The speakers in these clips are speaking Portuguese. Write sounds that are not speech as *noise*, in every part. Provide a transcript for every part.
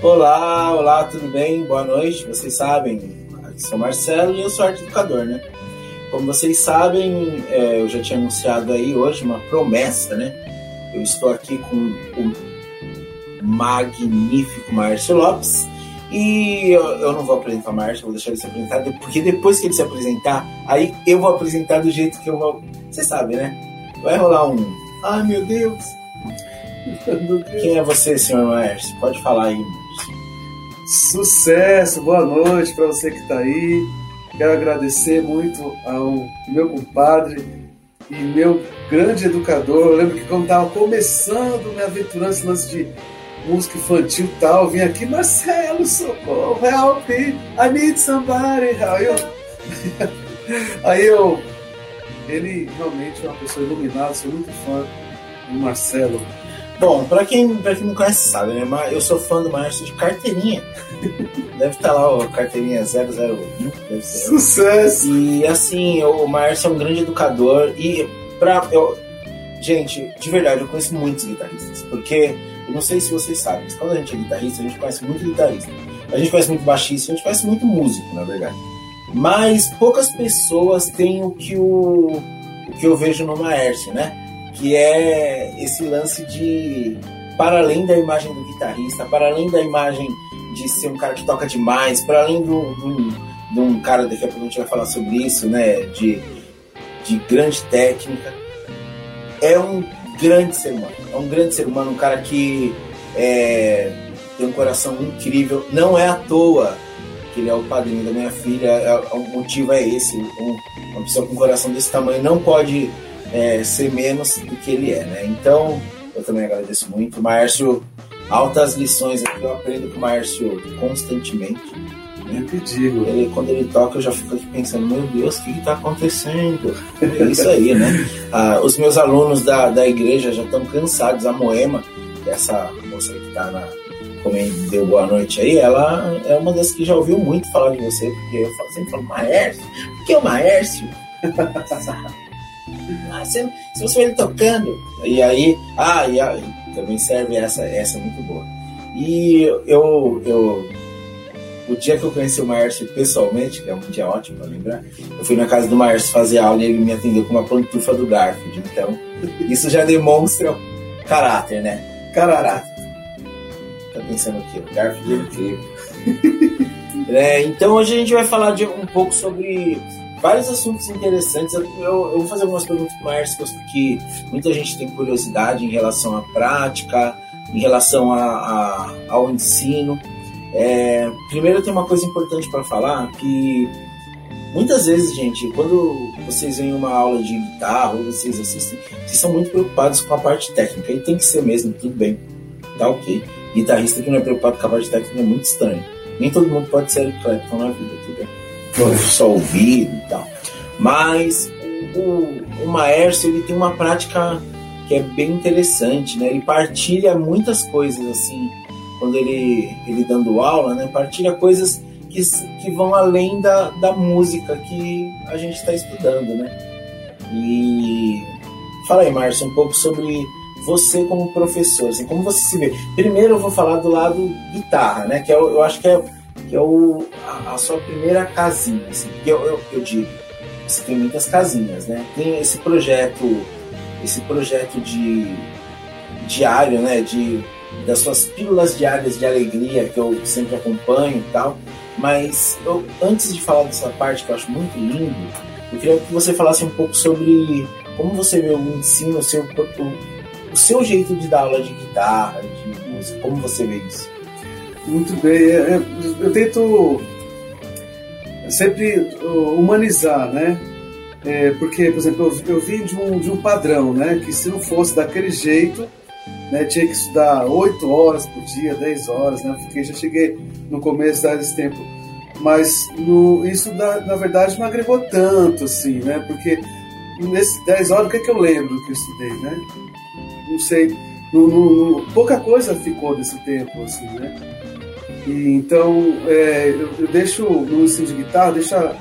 Olá, olá, tudo bem? Boa noite. Vocês sabem, aqui sou Marcelo e eu sou arte educador, né? Como vocês sabem, é, eu já tinha anunciado aí hoje uma promessa, né? Eu estou aqui com o magnífico Márcio Lopes e eu, eu não vou apresentar o Márcio, vou deixar ele se apresentar, porque depois que ele se apresentar, aí eu vou apresentar do jeito que eu vou. Vocês sabem, né? Vai rolar um. Ai meu Deus! *laughs* Quem é você, senhor Márcio? Pode falar aí. Sucesso, boa noite para você que está aí. Quero agradecer muito ao meu compadre e meu grande educador. Eu lembro que quando estava começando me aventurar nesse lance de música infantil e tal, vim aqui, Marcelo, socorro, help me, I need somebody. Aí *laughs* eu, aí eu ele realmente é uma pessoa iluminada, sou muito fã do Marcelo. Bom, pra quem, pra quem não conhece, sabe, né? Eu sou fã do Márcio de carteirinha. *laughs* Deve estar lá, ó, carteirinha 001. Deve ser. Sucesso! E assim, o Márcio é um grande educador. E pra. Eu, gente, de verdade, eu conheço muitos guitarristas. Porque, eu não sei se vocês sabem, mas quando a gente é guitarrista, a gente conhece muito guitarrista. A gente conhece muito baixista, a gente conhece muito músico, na verdade. Mas poucas pessoas têm o que, o, o que eu vejo no Maércio, né? Que é esse lance de. Para além da imagem do guitarrista, para além da imagem de ser um cara que toca demais, para além do, de um cara, daqui a pouco a gente vai falar sobre isso, né? De, de grande técnica. É um grande ser humano. É um grande ser humano, um cara que é, tem um coração incrível. Não é à toa que ele é o padrinho da minha filha. É, o motivo é esse. Um, uma pessoa com um coração desse tamanho não pode é, ser menos do que ele é, né? Então, eu também agradeço muito. Márcio, altas lições aqui. Eu aprendo com o Márcio constantemente. Digo. Ele, quando ele toca, eu já fico aqui pensando, meu Deus, o que está acontecendo? É isso aí, né? Ah, os meus alunos da, da igreja já estão cansados. A Moema, essa moça que está na. Como deu boa noite aí, ela é uma das que já ouviu muito falar de você, porque eu falo, sempre falo, Maércio, por que o Maércio? *laughs* ah, se, se você vê ele tocando. E aí, ah, e aí, também serve essa, essa é muito boa. E eu, eu o dia que eu conheci o Maércio pessoalmente, que é um dia ótimo para lembrar, eu fui na casa do Maércio fazer aula e ele me atendeu com uma pantufa do Garfield. Então, isso já demonstra caráter, né? Caráter. Tá pensando o quê? O Garfield é incrível. *laughs* é, então, hoje a gente vai falar de um pouco sobre vários assuntos interessantes. Eu, eu, vou fazer algumas perguntas para o Maércio que muita gente tem curiosidade em relação à prática, em relação a, a, ao ensino. É, primeiro tem uma coisa importante para falar que muitas vezes, gente, quando vocês vêm uma aula de guitarra ou vocês assistem, vocês são muito preocupados com a parte técnica e tem que ser mesmo, tudo bem, tá ok. Guitarrista que não é preocupado com a parte técnica é muito estranho. Nem todo mundo pode ser Clapton na vida, tudo bem. Só ouvir e tal. Mas o, o Maércio ele tem uma prática que é bem interessante, né? Ele partilha muitas coisas assim quando ele, ele dando aula, né, partilha coisas que, que vão além da, da música que a gente está estudando, né? E fala aí, Márcio, um pouco sobre você como professor, assim, como você se vê. Primeiro eu vou falar do lado guitarra, né? Que é, eu acho que é, que é o, a, a sua primeira casinha, assim, eu, eu, eu digo, você tem muitas casinhas, né? Tem esse projeto, esse projeto de diário, né? De das suas pílulas diárias de alegria que eu sempre acompanho e tal. Mas eu, antes de falar dessa parte que eu acho muito lindo, eu queria que você falasse um pouco sobre como você vê o ensino, o seu, o, o seu jeito de dar aula de guitarra, de música, como você vê isso? Muito bem, eu, é, é, eu tento sempre humanizar, né? É, porque, por exemplo, eu, eu vim de um, de um padrão, né? Que se não fosse daquele jeito, né? Tinha que estudar 8 horas por dia, 10 horas, né? Já cheguei no começo desse tempo. Mas no, isso, na, na verdade, não agregou tanto, assim, né? Porque nesses 10 horas, o que, é que eu lembro que eu estudei, né? Não sei. No, no, pouca coisa ficou desse tempo, assim, né? E, então, é, eu, eu, deixo no ensino de guitarra, deixa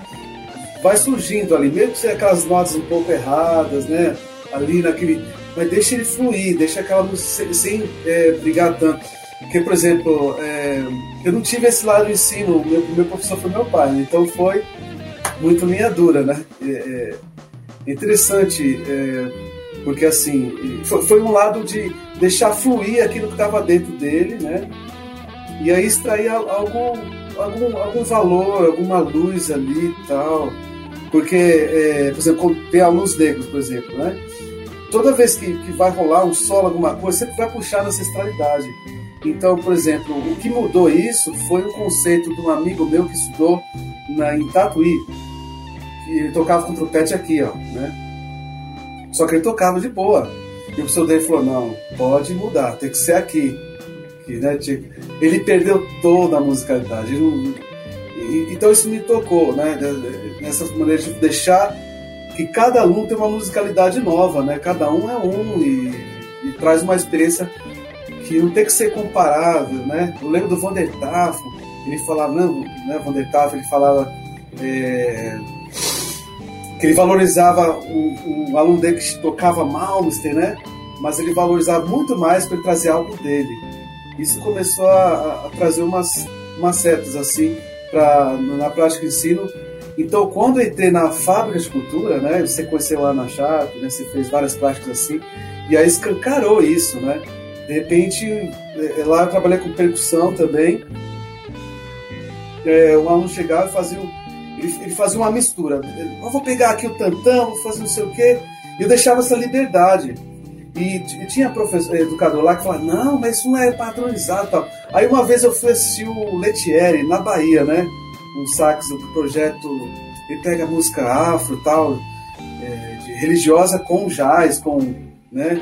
vai surgindo ali, mesmo que aquelas notas um pouco erradas, né? Ali naquele. Mas deixa ele fluir, deixa aquela música sem, sem é, brigar tanto. Porque, por exemplo, é, eu não tive esse lado em ensino, o meu primeiro professor foi meu pai, né? então foi muito linha dura, né? É, é interessante, é, porque assim, foi, foi, um lado de deixar fluir aquilo que estava dentro dele, né? E aí extrair algum, algum, algum valor, alguma luz ali e tal. Porque, é, por exemplo, tem alunos negros, por exemplo, né? Toda vez que, que vai rolar um solo, alguma coisa, sempre vai puxar na ancestralidade. Então, por exemplo, o que mudou isso foi um conceito de um amigo meu que estudou na, em Tatuí, que ele tocava com trompete aqui, ó, né? Só que ele tocava de boa. E o professor dele falou, não, pode mudar, tem que ser aqui. Que, né, ele perdeu toda a musicalidade. Não, então isso me tocou, né? Nessa maneira de deixar que cada aluno tem uma musicalidade nova, né? Cada um é um e, e traz uma experiência que não tem que ser comparável, né? Eu lembro do Vander Tafo, ele falava, não, né, Vander Tafo, ele falava é, que ele valorizava o, o, aluno dele que tocava Malmsteen, né? Mas ele valorizava muito mais para trazer algo dele. Isso começou a, a trazer umas, setas assim pra, na prática de ensino. Então, quando entrei na fábrica de cultura, né? Você conheceu lá na Chape, né? Você fez várias práticas assim. E aí escancarou isso, né? De repente, é, é, lá eu trabalhei com percussão também. É, um aluno chegava e fazia, ele, ele fazia uma mistura. Eu vou pegar aqui o tantão, vou fazer não sei o quê. E eu deixava essa liberdade. E, e tinha professor, educador lá que falava, não, mas isso não é padronizado tal. Aí uma vez eu fui assistir o Letieri, na Bahia, né? Um sax do projeto, ele pega música afro tal, é, de religiosa com jazz, com, né?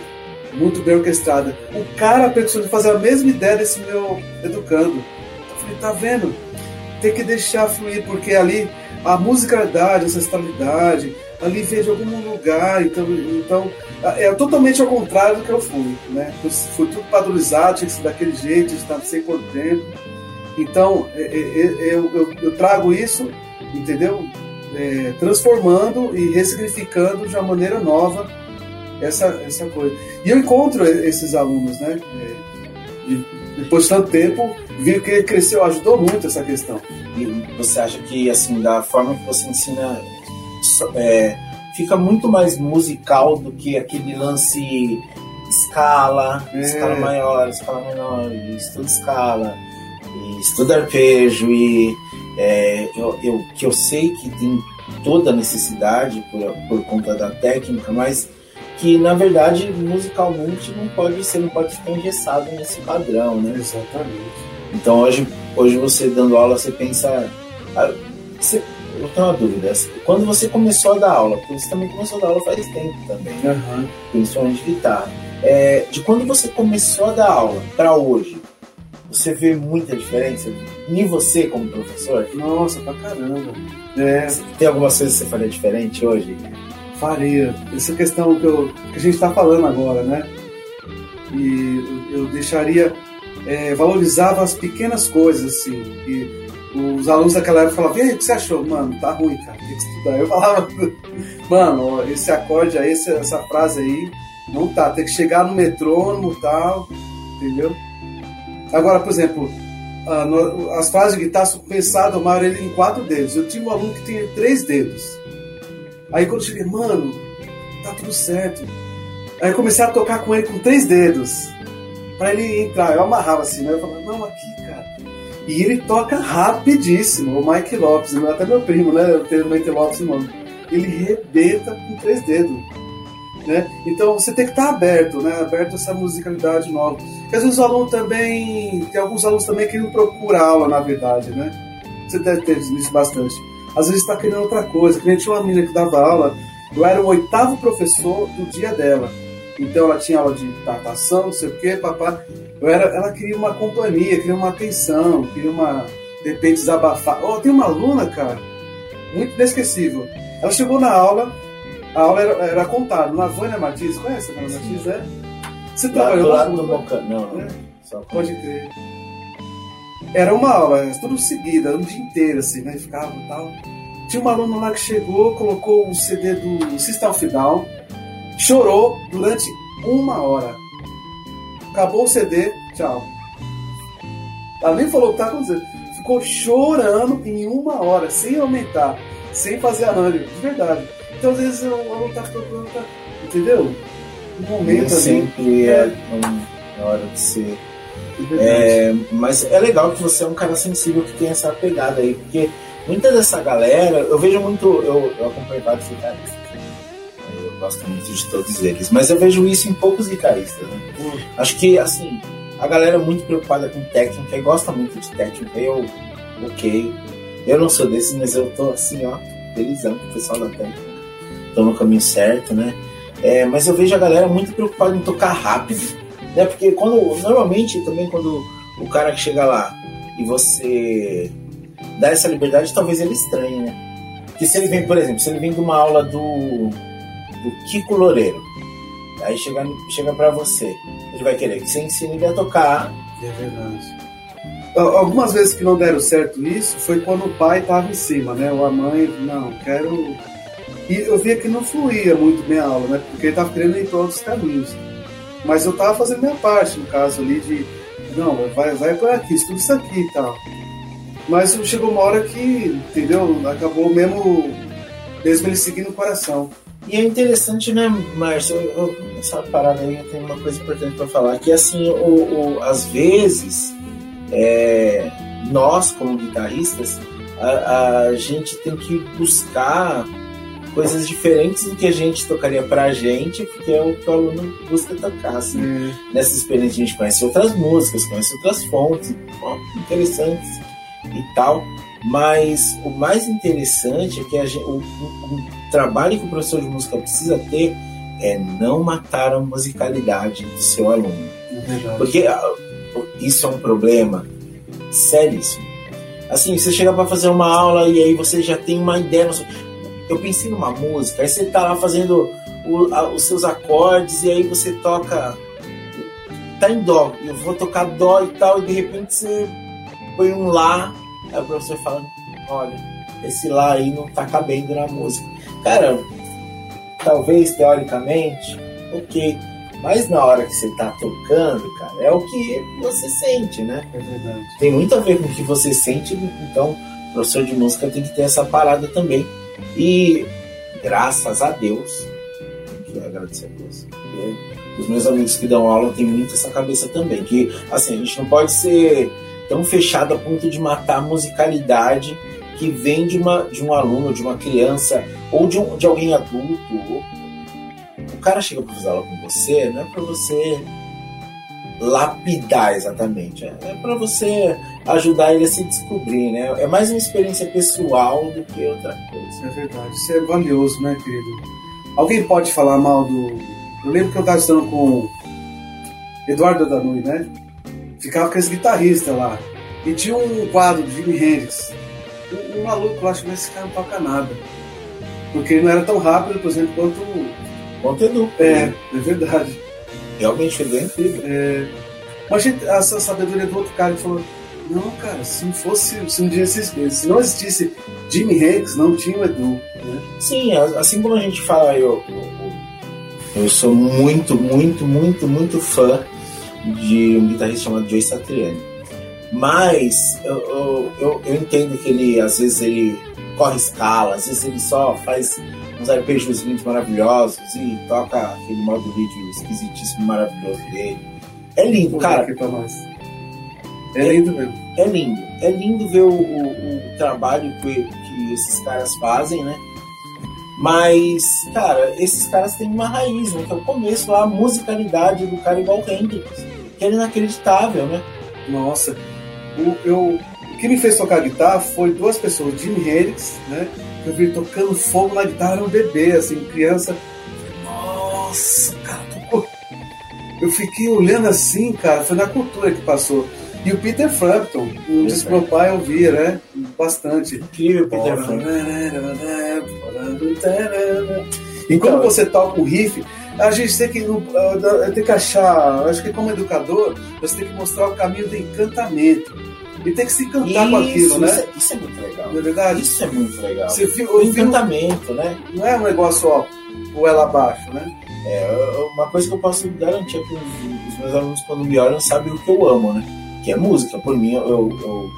muito bem orquestrada. O cara de fazer a mesma ideia desse meu educando. Eu falei, tá vendo? Tem que deixar fluir, porque ali a musicalidade, a ancestralidade, ali veio de algum lugar, então, então é totalmente ao contrário do que eu fui, né? Foi tudo padronizado, tinha que ser daquele jeito, estava sem tempo. Então, é, é, é, eu, eu, eu, trago isso, entendeu? É, transformando e ressignificando de uma maneira nova essa, essa coisa. E eu encontro esses alunos, né? Depois de tanto tempo, vi que ele cresceu, ajudou muito essa questão. E você acha que, assim, da forma que você ensina, é, fica muito mais musical do que aquele lance escala, é. escala maior, escala menor, estuda escala, estuda arpejo, e é, eu, eu, que eu sei que tem toda a necessidade por, por conta da técnica, mas que na verdade musicalmente não pode ser, não pode ficar engessado nesse padrão, né? Exatamente. Então hoje, hoje você dando aula, você pensa. Ah, você, eu tenho uma dúvida. Quando você começou a dar aula, porque você também começou a dar aula faz tempo também, uhum. principalmente guitarra. É, de quando você começou a dar aula para hoje, você vê muita diferença em você como professor? Nossa, pra caramba. É. Tem algumas coisas que você faria diferente hoje? faria. Essa questão que, eu, que a gente está falando agora, né? E eu deixaria, é, valorizava as pequenas coisas, assim. E os alunos daquela época falavam, e aí, o que você achou? Mano, tá ruim, cara, tem que estudar. Eu falava, *laughs* mano, esse acorde aí, essa frase aí, não tá, tem que chegar no metrônomo e tal, entendeu? Agora, por exemplo, as frases de guitarra são pensadas, a maioria em quatro dedos. Eu tinha um aluno que tinha três dedos. Aí quando eu cheguei, mano, tá tudo certo. Aí comecei a tocar com ele com três dedos. Pra ele entrar. Eu amarrava assim, né? Eu falava, não, aqui, cara. E ele toca rapidíssimo, o Mike Lopes, até meu primo, né? Eu tenho o Mike Lopes no Ele rebenta com três dedos. Né? Então você tem que estar aberto, né? Aberto a essa musicalidade nova. Porque às vezes o aluno também. Tem alguns alunos também que não procuram aula, na verdade, né? Você deve ter visto bastante às vezes está querendo outra coisa. Que tinha uma menina que dava aula, eu era o oitavo professor do dia dela. Então ela tinha aula de natação, não sei o quê, papá. Eu era, ela queria uma companhia, queria uma atenção, queria uma. De repente desabafar. Oh, tem uma aluna, cara, muito inesquecível. Ela chegou na aula, a aula era, era contada. Na Vânia Martins, conhece a Vânia Martins, é? Você trabalhou lá no Boca, não. É? Pode crer era uma aula, tudo seguida, um dia inteiro, assim, né? Ficava e tal. Tinha uma aluna lá que chegou, colocou o CD do System of Down, chorou durante uma hora. Acabou o CD, tchau. Ela nem falou o que tá acontecendo. Ficou chorando em uma hora, sem aumentar, sem fazer arranjo, de verdade. Então às vezes o aluno tá procurando, tá, entendeu? Um momento Nem sempre é, na hora de ser. É, mas é legal que você é um cara sensível que tem essa pegada aí, porque muita dessa galera, eu vejo muito, eu, eu acompanho vários guitarristas, né? eu gosto muito de todos eles, mas eu vejo isso em poucos guitarristas. Né? Hum. Acho que, assim, a galera é muito preocupada com técnica e gosta muito de técnica. Eu, ok, eu não sou desses, mas eu tô assim, ó, felizão com o pessoal da técnica. Tô no caminho certo, né? É, mas eu vejo a galera muito preocupada em tocar rápido, né? Porque quando, normalmente também quando o cara que chega lá e você dá essa liberdade, talvez ele estranhe, né? Porque se ele vem, por exemplo, se ele vem de uma aula do, do Kiko Loureiro, aí chega, chega pra você, ele vai querer que você ensine ele a tocar. É verdade. Al- Algumas vezes que não deram certo isso foi quando o pai estava em cima, né? Ou a mãe, não, quero. E eu via que não fluía muito bem a aula, né? Porque ele estava querendo ir para outros caminhos. Mas eu estava fazendo minha parte, no caso ali, de. Não, vai, vai por aqui, estuda isso aqui e tal. Mas chegou uma hora que, entendeu? Acabou mesmo, mesmo ele seguindo o coração. E é interessante, né, Márcio? Essa parada aí tem uma coisa importante pra falar, que assim, o, o- às vezes, é, nós como guitarristas, a, a gente tem que buscar coisas diferentes do que a gente tocaria pra gente, porque é o que o aluno busca tocar, assim. Nessa experiência a gente conhece outras músicas, conhece outras fontes, interessantes e tal. Mas o mais interessante é que gente- o, o- o trabalho que o professor de música precisa ter é não matar a musicalidade do seu aluno. Verdade. Porque ah, isso é um problema seríssimo. Assim, você chega para fazer uma aula e aí você já tem uma ideia. Eu pensei numa música, aí você tá lá fazendo o- a- os seus acordes e aí você toca. Tá em dó, eu vou tocar dó e tal, e de repente você põe um lá, aí o professor fala: olha, esse lá aí não tá cabendo na música. Cara, talvez teoricamente, ok. Mas na hora que você tá tocando, cara, é o que você sente, né? É verdade. Tem muito a ver com o que você sente, então o professor de música tem que ter essa parada também. E graças a Deus, que agradecer a Deus. porque Os meus amigos que dão aula têm muito essa cabeça também. Que assim, a gente não pode ser tão fechado a ponto de matar a musicalidade que vem de, uma, de um aluno, de uma criança, ou de, um, de alguém adulto. O cara chega para fazer aula com você, não é para você lapidar exatamente, é, é para você ajudar ele a se descobrir, né? É mais uma experiência pessoal do que outra coisa. É verdade. Isso é valioso, né, querido? Alguém pode falar mal do. Eu lembro que eu estava estudando com Eduardo Danui, né? Ficava com esse guitarrista lá. E tinha um quadro de Jimi Hendrix. Um, um maluco lá, chegou esse cara não toca nada. Porque ele não era tão rápido, por exemplo, quanto. Conteúdo. É, é verdade. Realmente ele é incrível. Mas a gente- essa sabedoria do outro cara que falou: Não, cara, se não fosse. Se um dia existisse, se não existisse Jimi Hendrix, não tinha o Edu. Né? Sim, assim como a gente fala, eu, eu, eu sou muito, muito, muito, muito fã de um guitarrista chamado Joe Satriani. Mas eu, eu, eu entendo que ele, às vezes, ele corre escala, às vezes ele só faz uns arpejos lindos maravilhosos e toca aquele modo vídeo esquisitíssimo maravilhoso dele. É lindo, cara. nós. É lindo mesmo. É lindo. É lindo ver o, o- o trabalho que, que esses caras fazem, né? Mas, cara, esses caras têm uma raiz, né? Que é o começo lá, a musicalidade do cara igual o Hendrix. Que é inacreditável, né? Nossa, o, eu, que me fez tocar guitarra foi duas pessoas, Jimi Hendrix, né? que Eu vi tocando fogo na guitarra, era um bebê, assim, criança. Nossa, cara, tocou. Eu fiquei olhando assim, cara, foi na cultura que passou. E o Peter Frampton, disco que meu pai ouvia, né? Bastante. Incrível, Peter Frampton. E quando Então, você toca o riff, a gente tem que, tem que achar, acho que como educador, você tem que mostrar o caminho do encantamento. E tem que se encantar com aquilo, né? Isso é, isso é muito legal. Não é verdade? Isso é muito legal. Você O um- encantamento, né? não é um negócio, ó, ou ela abaixo, né? É, uma coisa que eu posso garantir é que os, os meus alunos, quando me olham, sabem o que eu amo, né? Que é música. Por mim, eu, eu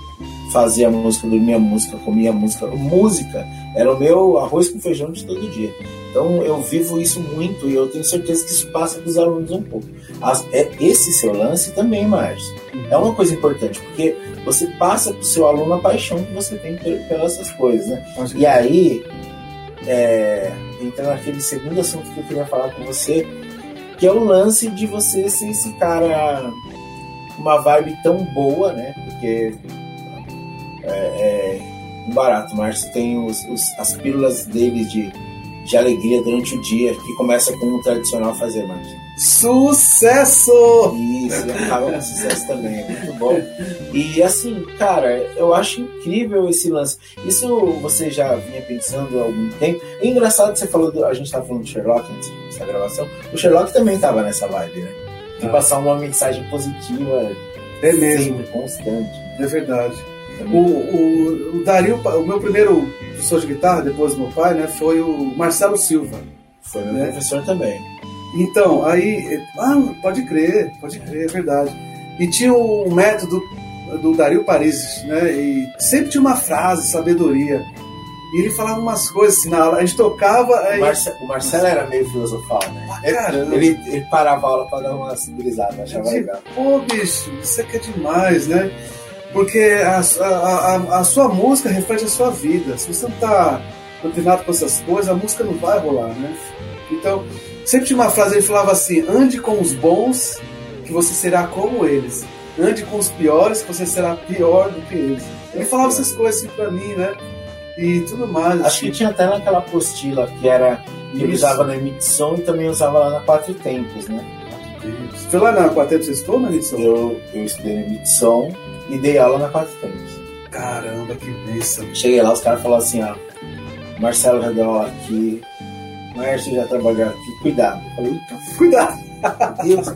fazia música, dormia música, comia música. Música era o meu arroz com feijão de todo dia. Então eu vivo isso muito e eu tenho certeza que isso passa para os alunos um pouco. As- é, esse seu lance também, Márcio, é uma coisa importante, porque você passa para o seu aluno a paixão que você tem pe- pelas essas coisas, né? E aí, é, entra naquele segundo assunto que eu queria falar com você, que é o lance de você ser esse cara uma vibe tão boa, né? Porque é, é um barato, Márcio tem os, os- as pílulas dele de, de alegria durante o dia, que começa com o tradicional fazer, Márcio. Sucesso! Isso, e acaba com sucesso também, é muito bom. E assim, cara, eu acho incrível esse lance. Isso você já vinha pensando há algum tempo. É engraçado que você falou, do- a gente tava falando do Sherlock antes dessa gravação. O Sherlock também tava nessa vibe, né? De Tá. passar uma mensagem positiva É mesmo, sempre, constante. é verdade. O, o, o Dario, o meu primeiro professor de guitarra, depois do meu pai, né, foi o Marcelo Silva. Foi meu né? professor também. Então, aí. Ah, pode crer, pode crer, é verdade. E tinha o método do Dario Paris, né? E sempre tinha uma frase, sabedoria. E ele falava umas coisas assim, na aula, a gente tocava. O, Aí, Marce- o Marcelo era meio filosofal, né? Ah, caramba. Ele, ele parava a aula pra dar uma civilizada, achava legal. Pô, bicho, isso aqui é demais, né? Porque a, a, a, a sua música reflete a sua vida. Se você não tá antenado com essas coisas, a música não vai rolar, né? Então, sempre tinha uma frase, ele falava assim: ande com os bons, que você será como eles. Ande com os piores, que você será pior do que eles. Ele falava essas coisas assim pra mim, né? E tudo mais. Acho que tinha até naquela apostila que era. que Ele usava na emissão e também usava lá na Quatro Tempos, né? Foi lá na Quarteto Sextou, na edição? Eu, eu estudei na emissão e dei aula na Quatro Tempos. Caramba, que bênção. Cheguei lá, os caras falaram assim: ó, Marcelo vai dar aula aqui, Márcio já trabalhou aqui, cuidado. Eu falei, *laughs* Cuidado! meu Deus.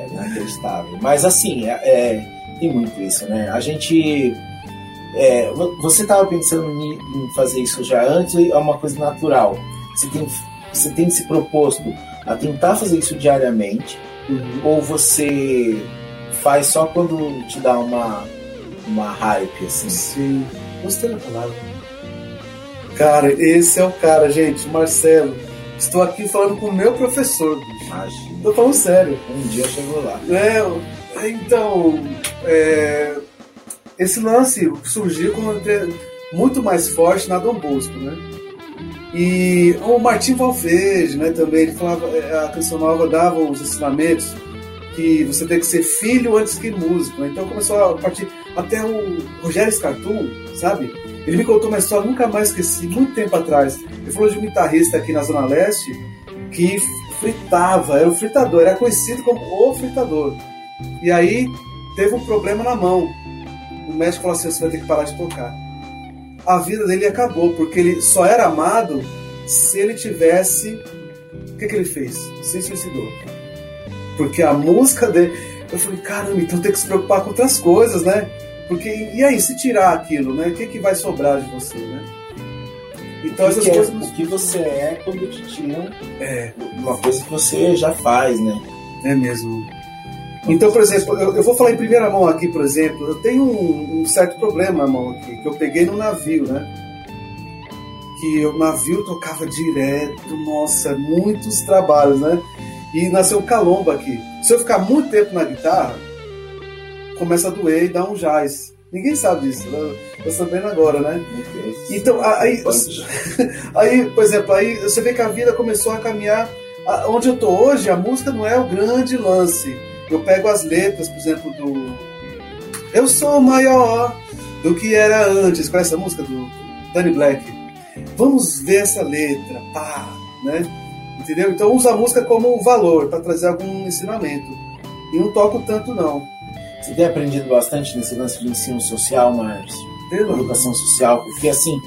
É inacreditável. Mas assim, é, é, tem muito isso, né? A gente. é, vo- você estava pensando em, em fazer isso já antes ou é uma coisa natural? Você tem, você tem se proposto a tentar fazer isso diariamente Uhum. ou você faz só quando te dá uma, uma hype, assim? Sim, gostei da palavra. Cara, esse é o cara, gente, Marcelo. Estou aqui falando com o meu professor. Imagina. Tô falando sério. Um dia chegou lá. É, então, é, esse lance surgiu como muito mais forte na Dom Bosco, né? E o Martim Valverde, né, também, ele falava, é, a canção nova dava os ensinamentos que você tem que ser filho antes que músico, né? Então começou a partir, até o Rogério Scartum, sabe? Ele me contou uma história, nunca mais esqueci, muito tempo atrás. Ele falou de um guitarrista aqui na Zona Leste que fritava, era o fritador, era conhecido como o fritador. E aí teve um problema na mão. O médico falou assim: você vai ter que parar de tocar. A vida dele acabou, porque ele só era amado se ele tivesse. O que, que ele fez? Se suicidou. Porque a música dele. Eu falei, caramba, então tem que se preocupar com outras coisas, né? Porque, e aí, se tirar aquilo, né? O que, que vai sobrar de você, né? Então essas que é- coisas. o que você é quando te tiram É, uma coisa que você já faz, né? É mesmo. Então, por exemplo, eu, eu vou falar em primeira mão aqui, por exemplo, eu tenho um, um certo problema na mão aqui, que eu peguei no navio, né? Que o navio tocava direto, nossa, muitos trabalhos, né? E nasceu calombo aqui. Se eu ficar muito tempo na guitarra, começa a doer e dá um jazz. Ninguém sabe disso, eu tô sabendo agora, né? Então, aí, *laughs* aí, por exemplo, aí você vê que a vida começou a caminhar. Onde eu tô hoje, a música não é o grande lance. Eu pego as letras, por exemplo, do Eu sou maior do que era antes. Conhece essa música do Danny Black? Vamos ver essa letra, pá, né? Entendeu? Então usa a música como um valor para trazer algum ensinamento. E não toco tanto não. Você tem aprendido bastante nesse lance de ensino social, Márcio? Entendeu? Educação social, porque assim,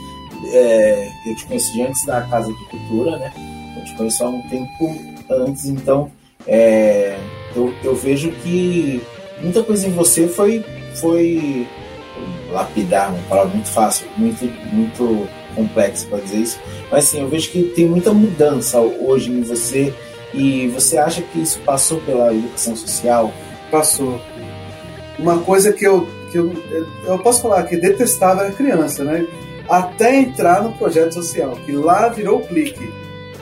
é, eu te conheço de antes da Casa de Cultura, né? Eu te conheço há um tempo antes, então é, eu, eu vejo que muita coisa em você foi foi lapidar, uma palavra muito fácil, muito, muito complexa para dizer isso, mas assim, eu vejo que tem muita mudança hoje em você e você acha que isso passou pela educação social? Passou. Uma coisa que eu, que eu, eu posso falar que detestava era criança, né? Até entrar no projeto social, que lá virou clique.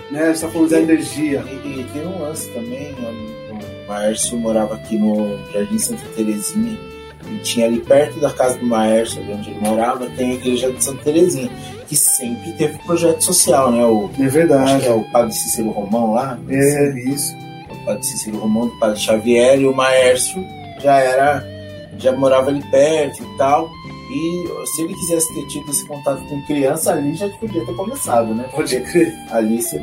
Né? Gente tá falando de energia. E, e tem um lance também, o Márcio morava aqui no Jardim Santa Terezinha, e tinha ali perto da casa do Maércio, onde ele morava, tem a igreja de Santa Terezinha, que sempre teve projeto social, né? O, é verdade. é o padre Cícero Romão lá. É, isso. O padre Cícero Romão, o padre Xavier e o Maércio já era, já morava ali perto e tal. E se ele quisesse ter tido esse contato com criança, ali já podia ter começado, né? Pode crer. Ali você.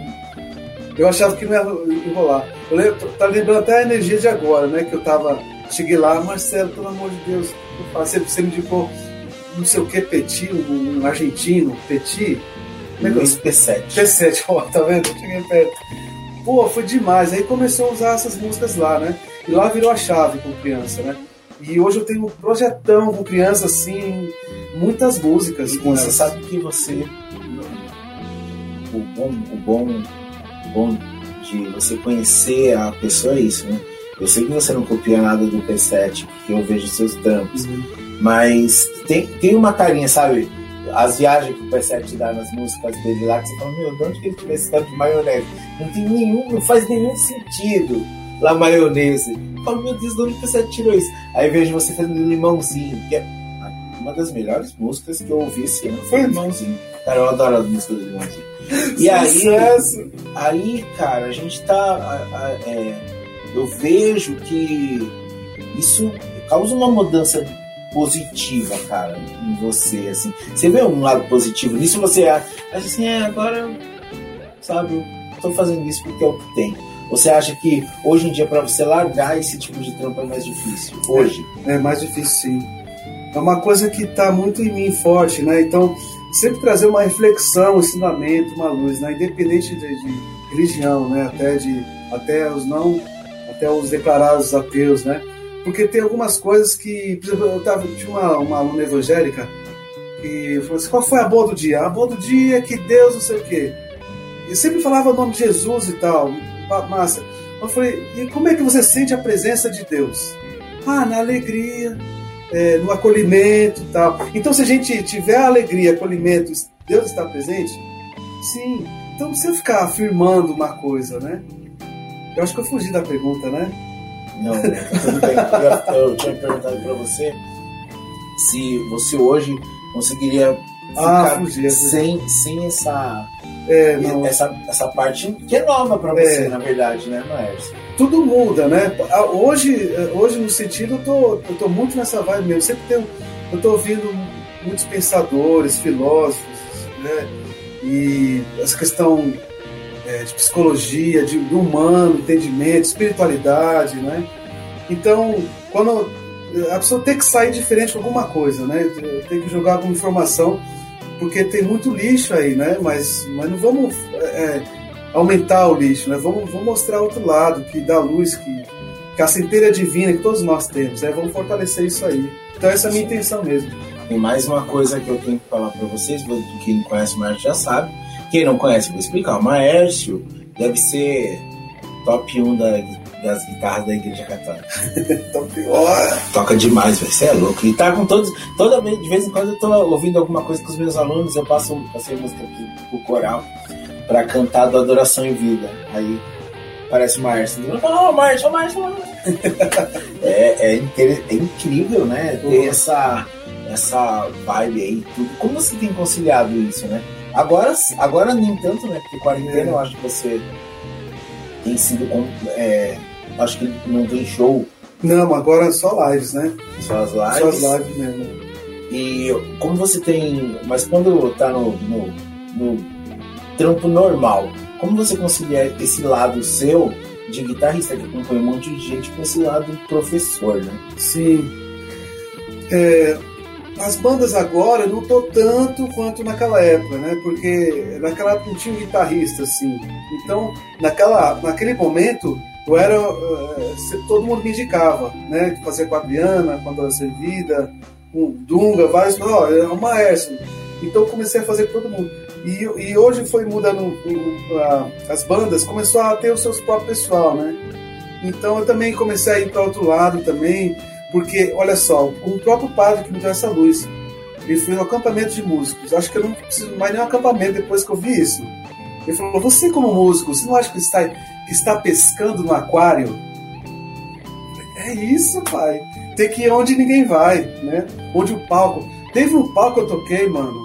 Eu achava que não ia enrolar. Eu lembro, tá lembrando até a energia de agora, né? Que eu tava. Cheguei lá, Marcelo, pelo amor de Deus, você, você me indicou não sei o que, Petit, um, um argentino, Petit. Luiz P7. P7, ó, tá vendo? Cheguei perto. Pô, foi demais. Aí começou a usar essas músicas lá, né? E lá virou a chave com criança, né? E hoje eu tenho um projetão com criança, assim, muitas músicas. E você sabe que você. O bom, o bom, o bom de você conhecer a pessoa é isso, né? Eu sei que você não copia nada do P7, porque eu vejo seus trampos. Uhum. Mas tem, tem uma carinha, sabe? As viagens que o P7 dá nas músicas dele lá, que você fala, meu, de onde que ele tivesse tanto de maionese? Não tem nenhum, não faz nenhum sentido lá maionese. Eu falo, meu Deus, de onde o P7 tirou isso? Aí vejo você fazendo limãozinho, que é uma das melhores músicas que eu ouvi esse ano foi Limãozinho. Cara, eu adoro as músicas do Limãozinho. E aí, aí, cara, a gente tá. A, a, é, eu vejo que isso causa uma mudança positiva, cara, em você, assim. Você vê um lado positivo nisso, você acha assim, é, agora, sabe, eu tô fazendo isso porque é o que tem. Você acha que hoje em dia para você largar esse tipo de trampo é mais difícil? Hoje? É, é mais difícil, sim. É uma coisa que está muito em mim forte, né? Então, sempre trazer uma reflexão, um ensinamento, uma luz, né? Independente de, de religião, né? Até de até os não, até os declarados ateus, né? Porque tem algumas coisas que. Por exemplo, eu tava, tinha uma, uma aluna evangélica que falou assim: qual foi a boa do dia? A boa do dia é que Deus não sei o quê. E sempre falava o nome de Jesus e tal, massa. Eu falei: e como é que você sente a presença de Deus? Ah, na alegria, é, no acolhimento e tal. Então, se a gente tiver alegria, acolhimento, Deus está presente? Sim. Então, não precisa ficar afirmando uma coisa, né? Eu acho que eu fugi da pergunta, né? Não, né? tudo bem. Eu, eu tinha perguntado para você se você hoje conseguiria ah, fugir, sem, sem essa, é, não. essa, essa parte que é nova para você, é. na verdade, né, Maércio? Tudo muda, né? Hoje, hoje no sentido, eu tô, eu tô muito nessa vibe mesmo. Sempre tenho, eu tô ouvindo muitos pensadores, filósofos, né? E essa questão é, de psicologia, de, de humano, entendimento, espiritualidade, né? Então, quando a pessoa tem que sair diferente com alguma coisa, né? Tem que jogar alguma informação, porque tem muito lixo aí, né? Mas, mas não vamos é, aumentar o lixo, né? Vamos, vamos mostrar outro lado, que dá luz, que, que a centelha divina que todos nós temos, né? Vamos fortalecer isso aí. Então essa é a minha intenção mesmo. Tem mais uma coisa que eu tenho que falar para vocês, quem conhece Márcio já sabe. Quem não conhece, vou explicar. O Maércio deve ser top 1 da das guitarras da igreja católica. *laughs* Toca demais, velho. Você é louco. E tá com todos. Toda vez, de vez em quando eu tô ouvindo alguma coisa com os meus alunos, eu passo passei música pro, pro coral pra cantar do Adoração em Vida. Aí parece o Márcio. Oh, Márcio, Márcio, é, é, é incrível, né? Ter uhum. essa, essa vibe aí, tudo. Como você tem conciliado isso, né? Agora, agora nem tanto, né? Porque quarentena eu acho que você tem sido é, acho que não tem show. Não, agora é só lives, né? Só as lives. Só as lives mesmo. E como você tem. Mas quando tá no, no, no trampo normal, como você concilia esse lado seu de guitarrista que acompanha um monte de gente com esse lado professor, né? Sim. É, as bandas agora não tô tanto quanto naquela época, né? Porque naquela época não tinha um guitarrista assim. Então, naquela, naquele momento, eu era. Uh, todo mundo me indicava, né? Fazia com a Adriana, quando ela servida, com Dunga, vários. Ó, é o Maestro. Então comecei a fazer com todo mundo. E, e hoje foi mudando as bandas, começou a ter os seus próprios pessoal, né? Então eu também comecei a ir para outro lado também, porque, olha só, um próprio padre que me deu essa luz, ele foi no acampamento de músicos. Acho que eu não preciso mais nenhum acampamento depois que eu vi isso. Ele falou: Você, como músico, você não acha que está, que está pescando no aquário? É isso, pai. Tem que ir onde ninguém vai, né? Onde o palco. Teve um palco que eu toquei, mano.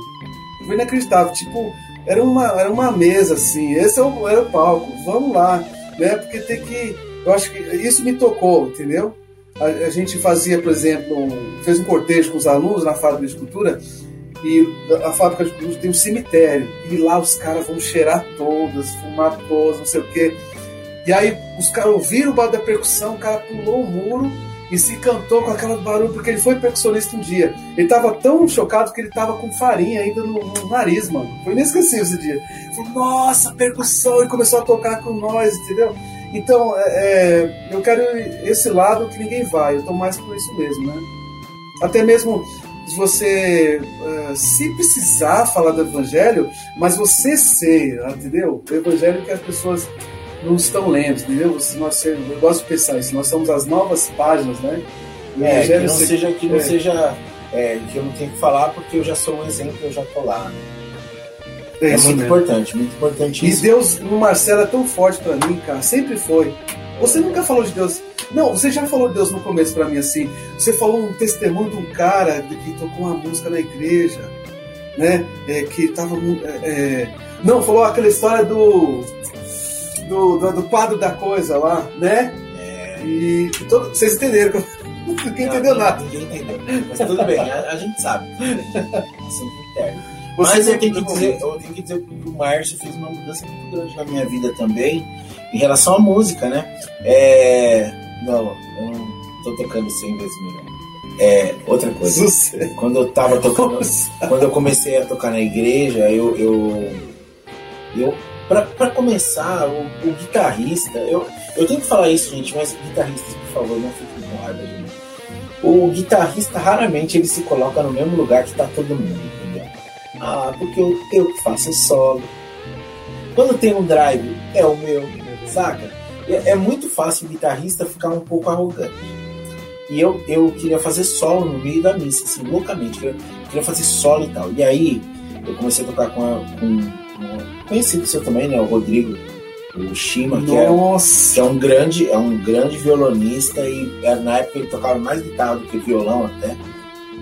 Foi inacreditável. Tipo, era uma, era uma mesa assim. Esse era o, era o palco. Vamos lá, né? Porque tem que. Eu acho que isso me tocou, entendeu? A, a gente fazia, por exemplo, um, fez um cortejo com os alunos na fábrica de escultura e a fábrica de escultura tem um cemitério e lá os caras vão cheirar todas, fumar todas, não sei o quê. E aí os caras ouviram o barulho da percussão, o cara pulou o muro e se cantou com aquela barulho, porque ele foi percussionista um dia. Ele tava tão chocado que ele tava com farinha ainda no, no nariz, mano. Foi inesquecível esse dia. Falou, nossa, percussão! E começou a tocar com nós, entendeu? Então, é, é, eu quero esse lado que ninguém vai. Eu tô mais por isso mesmo, né? Até mesmo se você, uh, se precisar falar do evangelho, mas você ser, entendeu? O evangelho que as pessoas não estão lendo, entendeu? Se nós, eu gosto de pensar isso, nós somos as novas páginas, né? O é, que não seja, que não é. seja é, que eu não tenho que falar porque eu já sou um exemplo, eu já tô lá. Né? É, é muito mesmo. importante, muito importante E Deus no Marcelo é tão forte para mim, cara, sempre foi. Você nunca falou de Deus. Não, você já falou de Deus no começo para mim assim. Você falou um testemunho de um cara que tocou uma música na igreja, né? É, que tava. É, é não, falou aquela história do do, do, do quadro da coisa lá, né? É. E todo, vocês entenderam. *laughs* Ninguém entendeu nada. Ninguém entendeu. Mas tudo bem, a, a gente sabe. Assunto interno. Mas eu tenho, que dizer, eu tenho que dizer que o Márcio fez uma mudança muito grande na minha vida também, em relação à música, né? É... Não, eu não tô tocando 100 vezes melhor. É, outra coisa. Sucesso. Quando eu tava tocando. quando eu comecei a tocar na igreja, eu. eu, eu para começar, o, o, guitarrista, eu, eu tenho que falar isso, gente, mas guitarristas, por favor, não fiquem com raiva de mim. O guitarrista raramente ele se coloca no mesmo lugar que tá todo mundo? Ah, porque eu, eu que faço solo. Quando tem um drive, é o meu, saca? É, é muito fácil o guitarrista ficar um pouco arrogante. E eu, eu queria fazer solo no meio da missa, assim, loucamente. Eu queria fazer solo e tal. E aí eu comecei a tocar com, a, com conhecido seu também, né? O Rodrigo, o Shima, que é, que é, um grande, é um grande violonista e é, na época ele tocava mais guitarra do que violão até.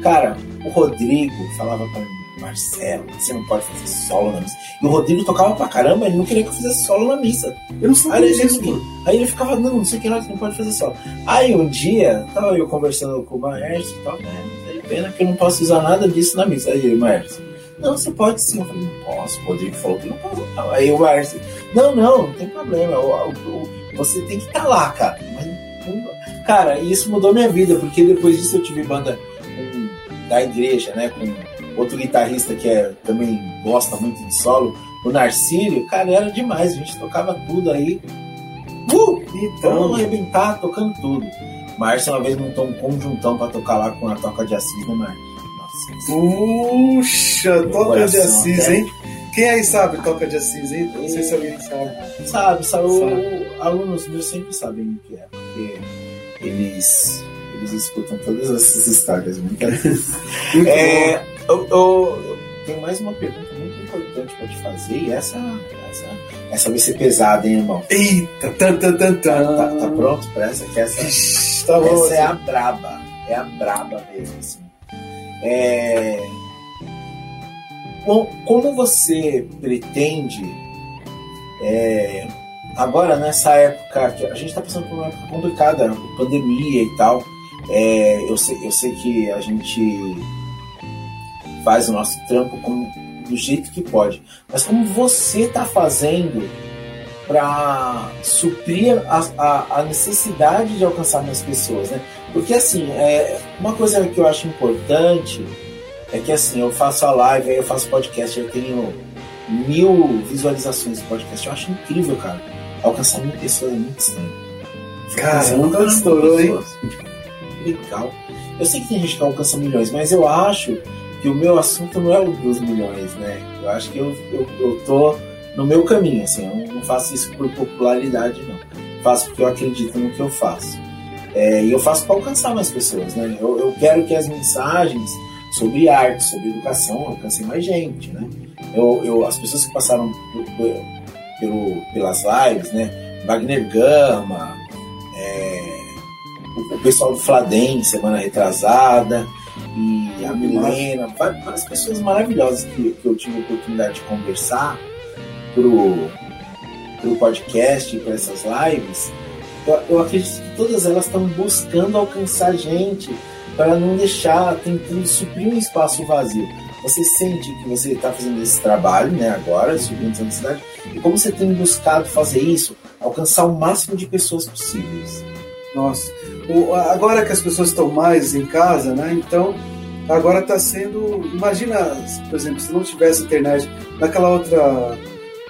Cara, o Rodrigo falava para mim, Marcelo, você não pode fazer solo na missa. E o Rodrigo tocava pra caramba, ele não queria que eu fizesse solo na missa. Eu não sabia aí, disso. Ele, aí ele ficava, não, não sei o que lá, você não pode fazer solo. Aí um dia, tava eu conversando com o Maestro e tal, né? Pena que eu não posso usar nada disso na missa. Aí ele, Maestro, não, você pode sim. Eu falei, não posso. O Rodrigo falou que não pode. Não. Aí o Márcio, não, não, não tem problema. O, o, você tem que estar tá lá, cara. Mas, cara, isso mudou minha vida, porque depois disso eu tive banda com, da igreja, né? Com outro guitarrista que é, também gosta muito de solo, o Narcílio. Cara, era demais. A gente tocava tudo aí. Uh! Então, vamos arrebentar tocando tudo. Márcio uma vez montou um conjuntão pra tocar lá com a Toca de Assis, né, Márcio? Puxa, Toca de Assis, hein? Quem aí sabe Toca de Assis, hein? Não sei se alguém sabe. Sabe, sabe. sabe. alunos meus sempre sabem o que é, porque eles, eles escutam todas essas histórias. *laughs* Muito é, eu, eu, eu, tenho mais uma pergunta muito importante para te fazer, e essa, essa, essa vai ser pesada, hein, irmão? Eita, tan, tan, tan, tan. Tá, tá pronto para essa? Que essa, tá essa é a braba. É a braba mesmo, assim. É... Bom, como você pretende é... agora nessa época que a gente está passando por uma época complicada, pandemia e tal, é... eu, sei, eu sei que a gente faz o nosso trampo do jeito que pode, mas como você está fazendo para suprir a, a, a, necessidade de alcançar mais pessoas, né? Porque assim, é, uma coisa que eu acho importante é que assim, eu faço a live, aí eu faço podcast, eu tenho mil visualizações do podcast. Eu acho incrível, cara. Alcançar mil pessoas é muito estranho. Caramba, estourou, hein? Legal. Eu sei que tem gente que alcança milhões, mas eu acho que o meu assunto não é o dos milhões, né? Eu acho que eu, eu, eu tô no meu caminho, assim, eu não faço isso por popularidade, não. Faço porque eu acredito no que eu faço. É, e eu faço para alcançar mais pessoas, né? Eu, eu quero que as mensagens sobre arte, sobre educação, alcancem mais gente, né? Eu, eu, as pessoas que passaram pelo, pelas lives, né? Wagner Gama, é, o, pessoal do Fladem, semana retrasada, e a Milena, várias pessoas maravilhosas que, que eu tive a oportunidade de conversar pro, pro podcast, para essas lives, eu, eu acredito que todas elas estão buscando alcançar gente para não deixar, tentando suprir um espaço vazio. Você sente que você está fazendo esse trabalho, né, agora, subindo essa cidade, e como você tem buscado fazer isso, alcançar o máximo de pessoas possíveis. Nossa, o, agora que as pessoas estão mais em casa, né, então agora está sendo, imagina, por exemplo, se não tivesse internet, naquela outra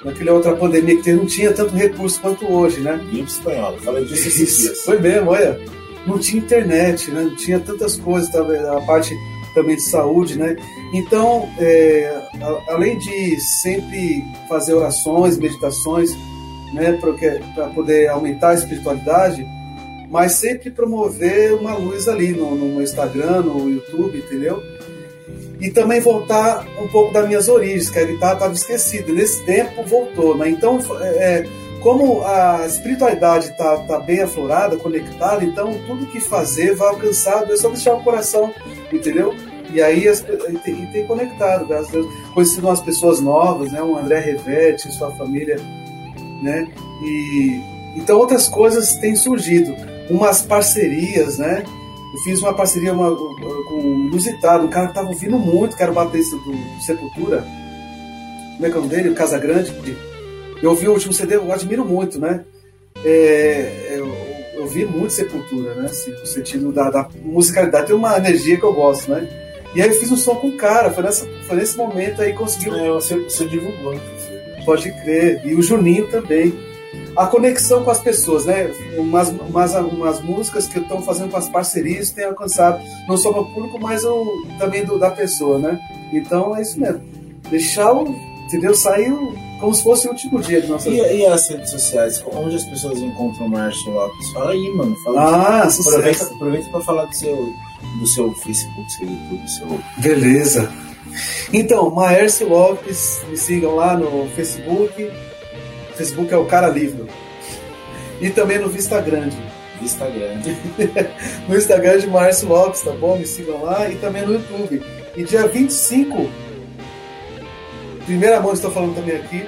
naquela outra pandemia que não tinha tanto recurso quanto hoje, né? Gripe espanhola, falei disso esses dias. Foi mesmo, olha. Não tinha internet, né? Não tinha tantas coisas, a parte também de saúde, né? Então, é, além de sempre fazer orações, meditações, né, para poder aumentar a espiritualidade, mas sempre promover uma luz ali no, no Instagram, no YouTube, entendeu? e também voltar um pouco das minhas origens, que a guitarra estava esquecida. Nesse tempo voltou, né? Então, é, como a espiritualidade está tá bem aflorada, conectada, então tudo que fazer vai alcançar, é só deixar o coração, entendeu? E aí as, e tem, e tem conectado, graças a Deus. Umas pessoas novas, né? O André Revete, sua família, né? E então outras coisas têm surgido, umas parcerias, né? Eu fiz uma parceria uma, com um inusitado, um cara que tava ouvindo muito, que era o baterista do, Sepultura. Como é que é o nome dele? O Casa Grande. Eu ouvi o último CD, eu admiro muito, né? É, eu, eu vi muito Sepultura, né? Assim, no sentido da, da, musicalidade, tem uma energia que eu gosto, né? E aí eu fiz um som com o cara, foi, nessa, foi nesse momento aí conseguiu. É, você, você divulgou, inclusive. Pode crer. E o Juninho também a conexão com as pessoas, né? Umas, umas, umas músicas que estão fazendo com as parcerias têm alcançado não só o público, mas o, também do, da pessoa, né? Então é isso mesmo. Deixar o. Entendeu? Saiu como se fosse o último dia de nossa e, vida. E as redes sociais? Onde as pessoas encontram o Márcio Lopes? Fala aí, mano. Fala ah, sucesso. Aproveita, aproveita para falar do seu, do seu Facebook, seu YouTube, seu. Beleza. Então, Maércio Lopes, me sigam lá no Facebook, Facebook é o cara livre. E também no Vista Grande. Vista Grande. *laughs* no Instagram de Márcio Lopes, tá bom? Me sigam lá. E também no YouTube. E dia 25, primeira mão estou falando também aqui,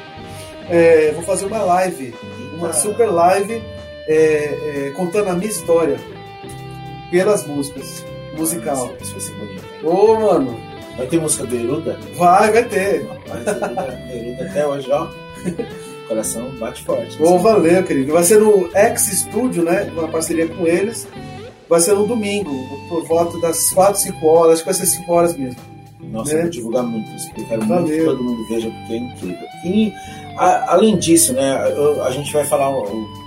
é, vou fazer uma live. Uma super live é, é, contando a minha história pelas músicas. Musical. Isso vai ser bonito. Ô, mano. Vai ter música do Eruda? Vai, vai ter. Rapaz, Eruda até hoje, ó. *laughs* coração bate forte. Bom, valeu, querido. Vai ser no X Studio, né? Uma parceria com eles. Vai ser no domingo, por volta das 4, 5 horas. Acho que vai ser 5 horas mesmo. Nossa, né? vou divulgar muito isso, porque eu quero valeu. muito que todo mundo veja, porque é incrível. E, a, além disso, né, a gente vai falar,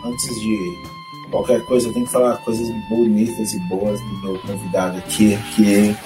antes de qualquer coisa, eu tenho que falar coisas bonitas e boas do meu convidado aqui, que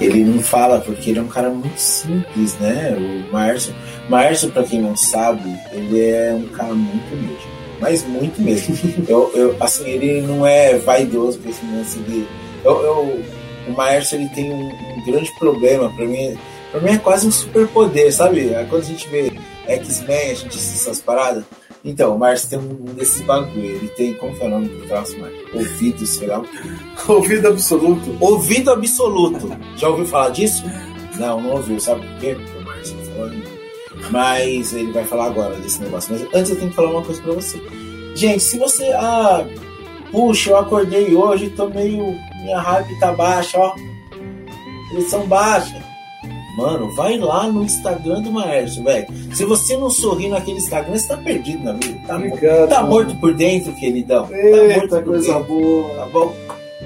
ele não fala porque ele é um cara muito simples, né? O Márcio. Márcio, para quem não sabe, ele é um cara muito humilde. Mas muito mesmo. *laughs* eu, eu, assim, ele não é vaidoso com esse lance de. Eu, eu, o Márcio ele tem um, um grande problema. Para mim, pra mim é quase um superpoder, sabe? Quando a gente vê X-Men, a gente assiste essas paradas. Então, o Márcio tem um desses bagulho. Ele tem, como que é o nome do traço, Márcio? Ouvido, sei lá. *laughs* Ouvido absoluto. Ouvido absoluto. Já ouviu falar disso? Não, não ouviu. Sabe por quê? Porque o Márcio tá falando. Mas ele vai falar agora desse negócio. Mas antes eu tenho que falar uma coisa pra você. Gente, se você. Ah, puxa, eu acordei hoje, tô meio. Minha hype tá baixa, ó. Eles são baixas Mano, vai lá no Instagram do Maércio, velho. Se você não sorrir naquele Instagram, você tá perdido na vida. Tá, Obrigado, tá morto por dentro, queridão. Tá Eita, tá coisa dentro, boa. Tá bom?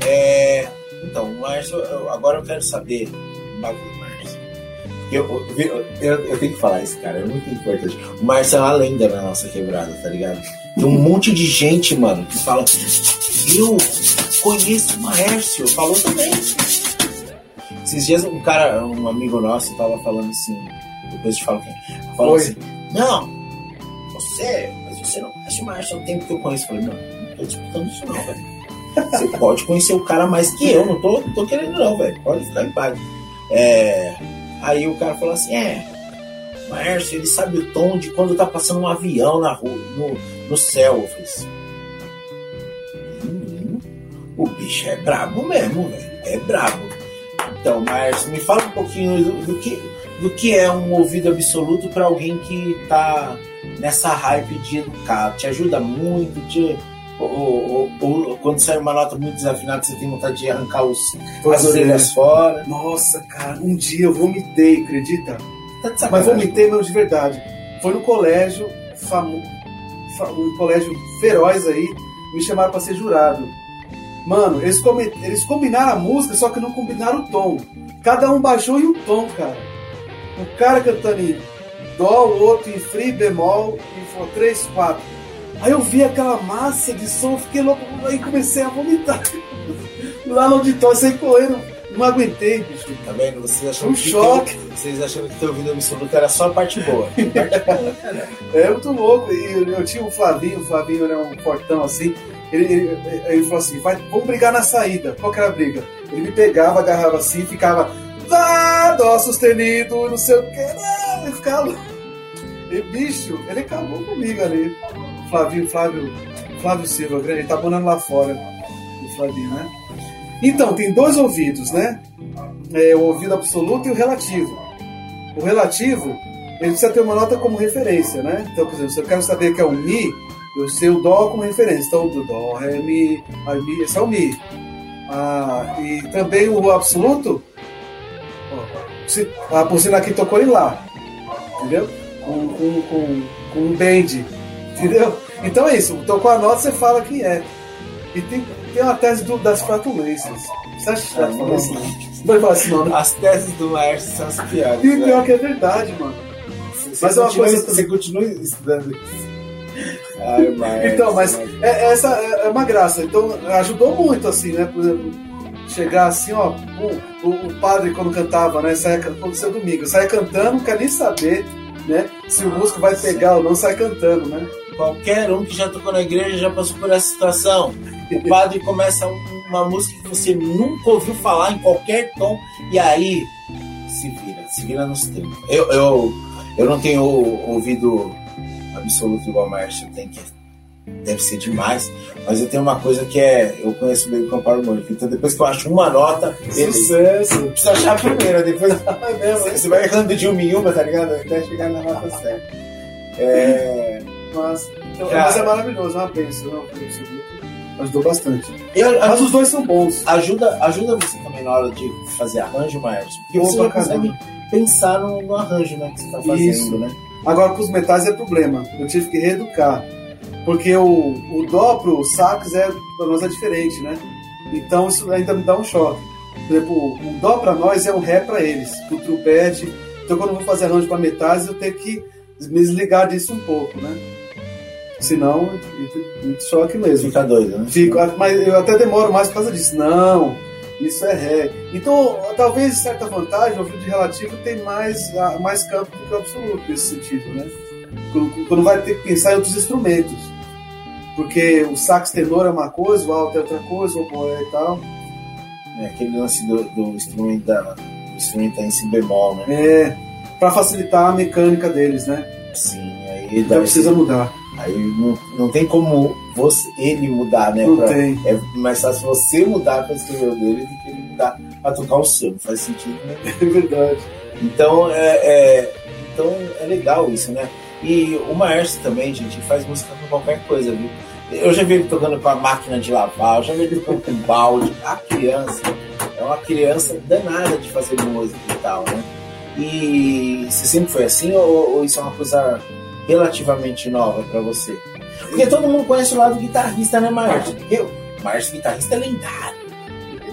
É, então, Márcio, agora eu quero saber um bagulho, Márcio. Eu, eu, eu, eu, tenho que falar isso, cara, é muito importante. O Márcio é uma lenda na nossa quebrada, tá ligado? Tem um monte de gente, mano, que fala. Eu conheço o Márcio, falou também. Esses dias um cara, um amigo nosso, tava falando assim, depois te falo quem. Falou assim, não, você, mas você não conhece o Márcio há tempo que eu conheço. Eu falei, não, não tô disputando isso não, velho. Você *laughs* pode conhecer o cara mais que eu, não tô, não tô querendo não, velho. Pode ficar em paz. É, aí o cara falou assim, é, Márcio, ele sabe o tom de quando tá passando um avião na rua, no, no céu. Eu falei assim, hum, o bicho é brabo mesmo, velho. É brabo. Então, Márcio, me fala um pouquinho do, do que, do que é um ouvido absoluto para alguém que tá nessa hype de educar. Te ajuda muito, te ou, ou, ou, quando sai uma nota muito desafinada, você tem vontade de arrancar os, as orelhas fora. Nossa, cara, um dia eu vomitei, acredita? Tá Mas vomitei não de verdade. Foi no colégio, famo, um colégio feroz aí, me chamaram para ser jurado. Mano, eles, eles combinaram a música, só que não combinaram o tom. Cada um baixou em um tom, cara. O cara cantando em Dó, o outro em Free bemol, e foi 3, 4. Aí eu vi aquela massa de som, fiquei louco, aí comecei a vomitar. *laughs* Lá no auditório, saí correndo, não aguentei, bicho. Tá vendo? Vocês achando um que choque. Vocês achando que teu ouvido absoluto era só a parte boa. parte *laughs* boa é muito louco. E eu, eu, tinha o Flavinho, o Flavinho era um portão assim. Ele, ele, ele, falou assim: vai, vamos brigar na saída. Qual que era a briga? Ele me pegava, agarrava assim, ficava. Dá, dó sustenido, não sei o que. Ele ficava. E bicho, ele acabou comigo ali. Flavinho, Flávio, Flávio Silva, grande, ele tá morando lá fora, o Flavinho, né? Então, tem dois ouvidos, né? É, o ouvido absoluto e o relativo. O relativo, ele precisa ter uma nota como referência, né? Então, por exemplo, se eu quero saber que é o Mi, eu sei o Dó como referência. Então, do Dó, Ré, Mi, aí, Mi, esse é o Mi. Ah, e também o absoluto, a porcina aqui tocou em Lá, entendeu? Com, com, com, com um bend. Entendeu? Então é isso. Com a nota você fala quem é. E tem, tem uma tese do, das flatulências. Você acha que ah, não, assim? Não falar assim, mano. As teses do Laércio são as piores. E pior que é verdade, mano. Você, mas é uma coisa. Você continua estudando isso. Ai, mas, então, mas é, essa é, é uma graça. Então ajudou muito, assim, né? Por exemplo, chegar assim, ó, o, o, o padre quando cantava, né? Saia, quando ser domingo, saia cantando, não quer nem saber né? Se o músico vai pegar ou não, sai cantando, né? Qualquer um que já tocou na igreja já passou por essa situação. O padre começa uma música que você nunca ouviu falar em qualquer tom, e aí se vira, se vira nos tempos. Eu, eu, eu não tenho ouvido absoluto igual o Márcio tem que deve ser demais. Mas eu tenho uma coisa que é. Eu conheço bem o campo harmônico. Então depois que eu acho uma nota, sucesso. Precisa achar a primeira. Depois *laughs* é você vai errando de uma em uma, tá ligado? Até chegar na nota certa. É. Mas, então, mas é maravilhoso, é uma bênção, né? Ajudou bastante. Eu, mas os dois são bons. Ajuda, ajuda você também na hora de fazer arranjo, Maestro. Porque você não consegue pensar no, no, arranjo né, que você está fazendo, Isso. né? Agora, com os metais é problema. Eu tive que reeducar. Porque o, o dó pro sax é, para nós é diferente, né? Então isso ainda me dá um choque. Por exemplo, o dó para nós é um ré para eles, o trompete. Então quando eu vou fazer arranjo para metais, eu tenho que me desligar disso um pouco, né? Senão, muito choque mesmo. Fica doido, né? Fico, mas eu até demoro mais por causa disso. Não, isso é ré. Então, talvez certa vantagem, o vídeo relativo tem mais, mais campo do que o absoluto nesse sentido, né? Quando vai ter que pensar em outros instrumentos porque o sax tenor é uma coisa, o alto é outra coisa, o oboé e tal. É aquele lance do, do instrumento da, do instrumento em si bemol, né? É, para facilitar a mecânica deles, né? Sim, aí então precisa mudar. Aí não, não tem como você, ele mudar, né? Não pra, tem. É mais fácil você mudar para escrever o dele do que ele mudar para tocar o seu. Não faz sentido, né? *laughs* É verdade. Então é, é, então é legal isso, né? E o Maércio também, gente, faz música com qualquer coisa, viu? Eu já vi ele tocando com a máquina de lavar, eu já vi ele tocando com balde. A criança é uma criança danada de fazer música e tal, né? E você sempre foi assim ou, ou isso é uma coisa relativamente nova para você? Porque todo mundo conhece o lado guitarrista, né, Márcio? Eu, Márcio guitarrista é lendário.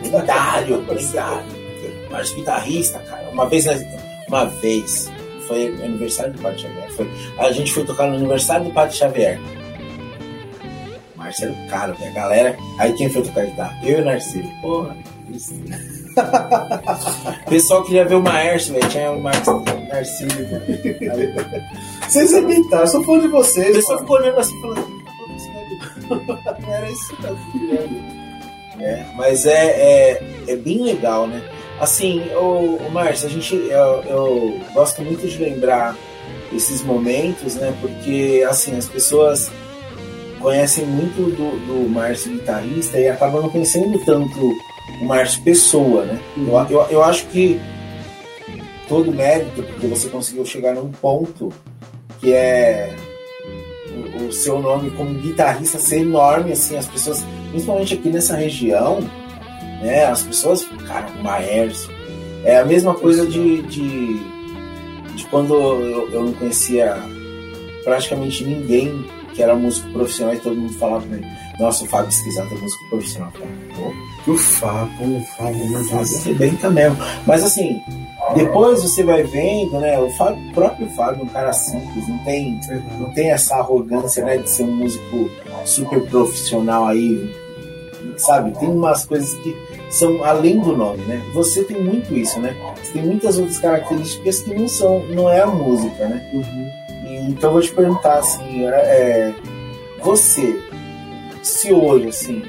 Lendário, lendário. Márcio guitarrista, cara. Uma vez, uma vez, foi aniversário do Padre Xavier. Foi, a gente foi tocar no aniversário do Padre Xavier. Marcelo Caro, a galera. Aí quem foi tocar guitarra? Eu e o Narciso. Porra, isso. *laughs* o pessoal queria ver o Maércio, velho. Tinha o Marcelo, Narciso. Aí, Vocês eu sou fã de vocês. pessoal mano. ficou olhando assim, falando. "Pô, isso não é- Não era isso que eu. É, mas é, é, é bem legal, né? Assim, o, o Márcio, a gente, eu, eu gosto muito de lembrar esses momentos, né? Porque, assim, as pessoas conhecem muito do, do Márcio guitarrista e acabam não conhecendo tanto o Márcio pessoa, né? Eu, eu, eu acho que todo mérito, porque você conseguiu chegar num ponto que é o, o seu nome como guitarrista ser enorme, assim, as pessoas, principalmente aqui nessa região, né, as pessoas, cara, o Maércio, é a mesma coisa de, de, de quando eu, eu não conhecia praticamente ninguém que era músico profissional e todo mundo falava pra mim, nossa, o Fábio Esquisato é músico profissional. Falava, "Pô, O Fábio, o Fábio, meu Fábio Deus. arrebenta mesmo. Mas assim, depois você vai vendo, né, o, Fábio, o próprio Fábio é um cara simples, não tem não tem essa arrogância né, de ser um músico super profissional aí, sabe? Tem umas coisas que são além do nome, né? Você tem muito isso, né? Você tem muitas outras características que não são, não é a música, né? Uhum. E, então eu vou te perguntar assim, é, é, você, se hoje assim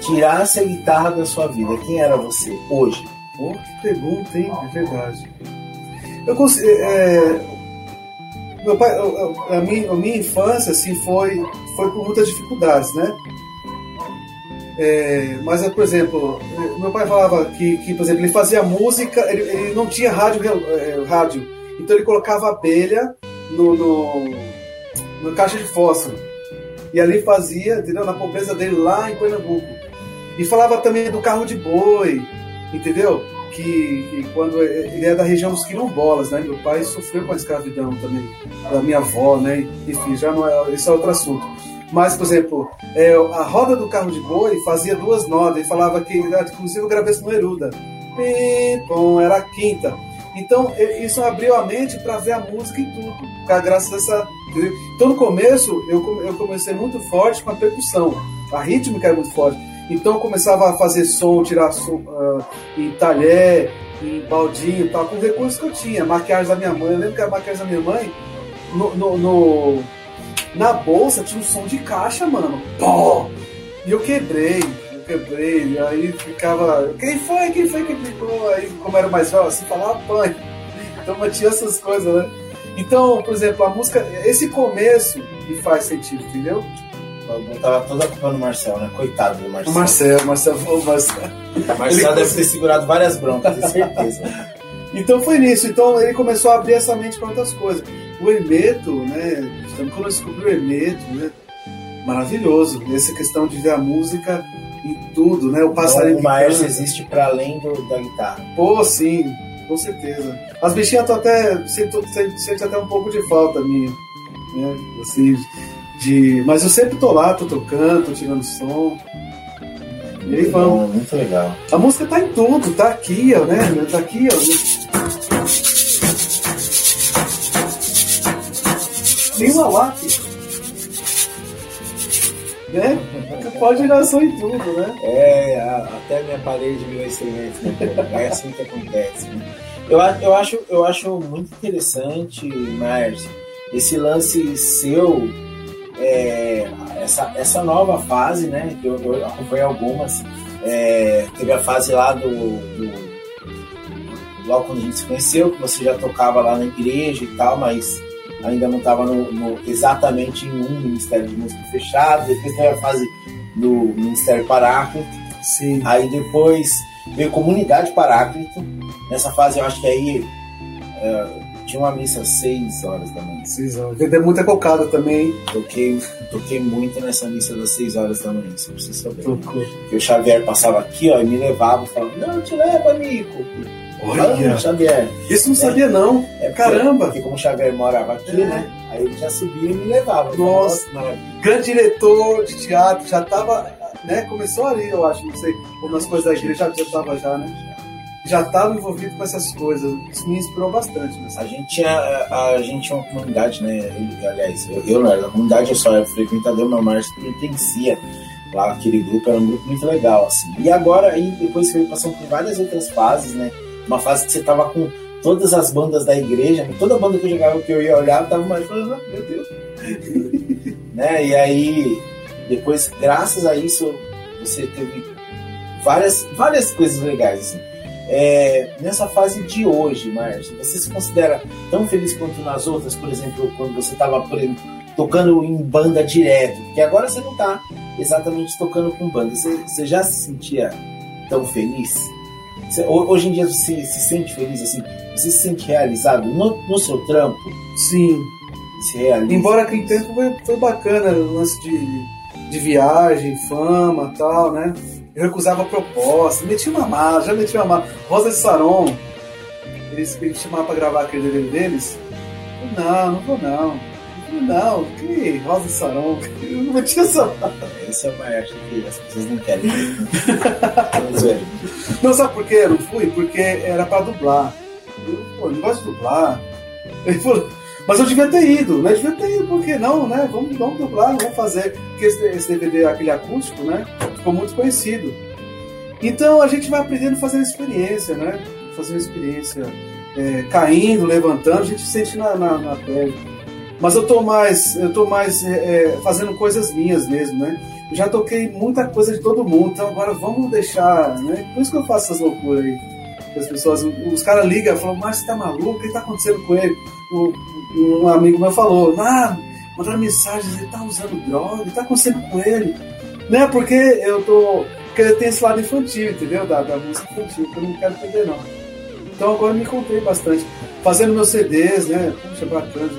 tirasse a guitarra da sua vida, quem era você hoje? Que pergunta, hein? É verdade. Eu consigo. é, meu pai, a, minha, a minha infância assim, foi, foi com muitas dificuldades, né? É, mas, por exemplo, é, meu pai falava que, que por exemplo, ele fazia música, ele, ele não tinha rádio, é, rádio, então ele colocava abelha no, no, no caixa de fósforo. E ali fazia, entendeu? Na pobreza dele lá em Pernambuco. E falava também do carro de boi, entendeu? Que, que quando ele é da região dos quilombolas, né? Meu pai sofreu com a escravidão também, da minha avó, né? Enfim, já não é, isso é outro assunto. Mas, por exemplo, é, a roda do carro de boi fazia duas notas e falava que, inclusive, eu gravei isso no Eruda. Pim, pom, era a quinta. Então, e- isso abriu a mente para ver a música em tudo, graças a essa. Então, no começo, eu, eu comecei muito forte com a percussão, a rítmica era muito forte. Então, começava a fazer som, tirar som ah, em talher, em baldinho e tal, com recursos que eu tinha. Maquiagem da minha mãe, eu lembro que a maquiagem da minha mãe, no, no- no- na bolsa tinha um som de caixa, mano. Pó! E eu quebrei, eu quebrei, e aí ficava. Quem foi? Quem foi que ficou? Aí, como era mais velho, assim, falava pãe. Então mas tinha essas coisas, né? Então, por exemplo, a música, esse começo me faz sentido, entendeu? Eu botava toda a culpa no Marcel, né? Coitado do O Marcel. Marcel, Marcel, o Marcel. O Marcel deve ter segurado várias broncas, tenho certeza. Então foi nisso. Então ele começou a abrir essa mente para outras coisas. O Hermeto, né? Quando eu descobri o Hermeto, né? Maravilhoso. Essa questão de ver a música em tudo, né? O passarinho Então, o Maércio existe para além do, da guitarra. Pô, sim, com certeza. As bichinhas estão até. Sente, sente, sente até um pouco de falta minha. Né? Assim, de, mas eu sempre tô lá, tô tocando, tô tirando som. E aí vamos. Muito legal. A música tá em tudo, tá aqui, ó, né? Tá aqui, ó. Tem uma lápis. Né? Tu pode tirar som em tudo, né? É, até a minha parede virou instrumento. né? É assim que acontece. Né? Eu, eu, acho, eu acho muito interessante, Márcio, esse lance seu, é, essa, essa nova fase, né? Que eu, eu acompanhei algumas. É, teve a fase lá do, do. Logo quando a gente se conheceu, que você já tocava lá na igreja e tal, mas ainda não estava exatamente em um Ministério de Música fechado. Depois teve a fase do Ministério Paráclito. Sim. Aí depois veio Comunidade Paráclito. Nessa fase eu acho que aí é, tinha uma missa às 6 horas da manhã. Precisa. Vender muita cocada também. Toquei, toquei muito nessa missa das 6 horas da manhã, você precisa saber. Tocou. Porque o Xavier passava aqui ó, e me levava falando, não, te leva, amigo. Olha, Vamos, Xavier. isso não sabia não. É porque- Caramba. Porque como o Xavier morava aqui, É. né? Aí ele já subia e me levava. Nossa. maravilha. Grande diretor de teatro, já tava, né? Começou ali, eu acho, não sei, ou nas coisas da igreja já, já tava já, né? Já estava envolvido com essas coisas. Isso me inspirou bastante. A gente tinha a, a, gente tinha uma comunidade, né? aliás, eu, eu não era da comunidade, eu só era frequentador, mas o Márcio pertencia lá aquele grupo, era um grupo muito legal, assim. E agora, aí, depois você veio passando por várias outras fases, né? Uma fase que você tava com todas as bandas da igreja, né? toda banda que eu jogava que eu ia olhar, tava mais falando, ah, meu Deus. *laughs* né? E aí, depois, graças a isso, você teve várias, várias coisas legais, assim. É, nessa fase de hoje, Márcio, você se considera tão feliz quanto nas outras, por exemplo, quando você estava tocando em banda direto? Porque agora você não está exatamente tocando com banda. Você, você, já se sentia tão feliz? Você, hoje em dia você se sente feliz assim? Você se sente realizado no, no seu trampo? Sim. Se realiza. Embora aquele tempo foi, foi bacana, o lance de, de viagem, fama tal, né? Eu recusava a proposta, metia uma mala, já metia uma mala. Rosa de Saron, eles me chamavam pra gravar aquele DVD deles. Eu, não, não vou não. Eu, não, que Rosa de Saron, *laughs* eu não metia essa Esse é o maestro que as pessoas não querem. não, sabe por quê? Eu não fui? Porque era pra dublar. Eu, pô, não gosto de dublar. Ele falou, mas eu devia ter ido, né? Eu devia ter ido, por que não, né? Vamos, vamos dublar, vamos fazer. Porque esse, esse DVD, aquele acústico, né? Ficou muito conhecido. Então a gente vai aprendendo fazendo experiência, né? Fazendo experiência, é, caindo, levantando, a gente sente na, na, na pele. Mas eu tô mais, eu tô mais é, é, fazendo coisas minhas mesmo, né? Já toquei muita coisa de todo mundo, então agora vamos deixar, né? Por isso que eu faço essas loucuras aí. As pessoas, os caras ligam e falam, mas você tá maluco? O que tá acontecendo com ele? O, um amigo meu falou, ah, mandaram mensagens, ele tá usando droga, que tá acontecendo com ele? Né, porque eu tô. Porque tem esse lado infantil, entendeu? Da, da música infantil, que eu não quero perder não. Então agora me encontrei bastante. Fazendo meus CDs, né? Puxa, bacana.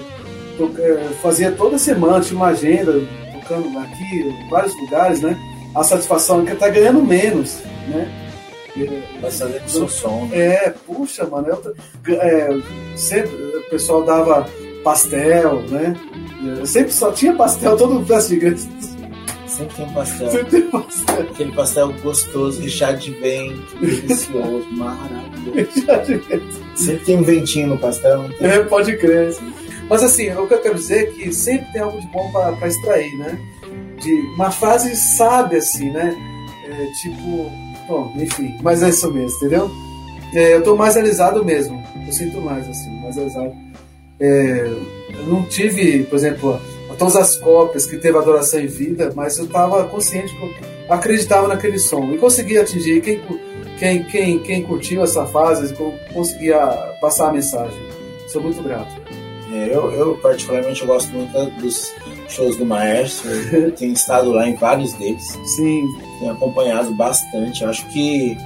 Tô, é, fazia toda semana, tinha uma agenda, tocando aqui, em vários lugares, né? A satisfação é que tá ganhando menos, né? Com o seu som. Né? É, puxa, mano. Eu, é, sempre o pessoal dava pastel, né? Eu sempre só tinha pastel todo festa de igreja. Sempre tem pastel. Sempre tem pastel. Aquele pastel gostoso, recheado de vento, delicioso, *laughs* maravilhoso. Sempre tem um ventinho no pastel. É, pode crer. Mas assim, o que eu quero dizer é que sempre tem algo de bom para extrair, né? De uma frase sábia, assim, né? É, tipo, Bom, enfim, mas é isso mesmo, entendeu? É, eu tô mais realizado mesmo. Eu sinto mais, assim, mais realizado. É, eu não tive, por exemplo, todas as cópias que teve adoração em vida, mas eu estava consciente que eu acreditava naquele som e conseguia atingir quem, quem, quem, quem curtiu essa fase, conseguia passar a mensagem. Sou muito grato. É, eu, eu, particularmente, eu gosto muito dos shows do Maestro. *laughs* tenho estado lá em vários deles. Sim. Tenho acompanhado bastante. Acho que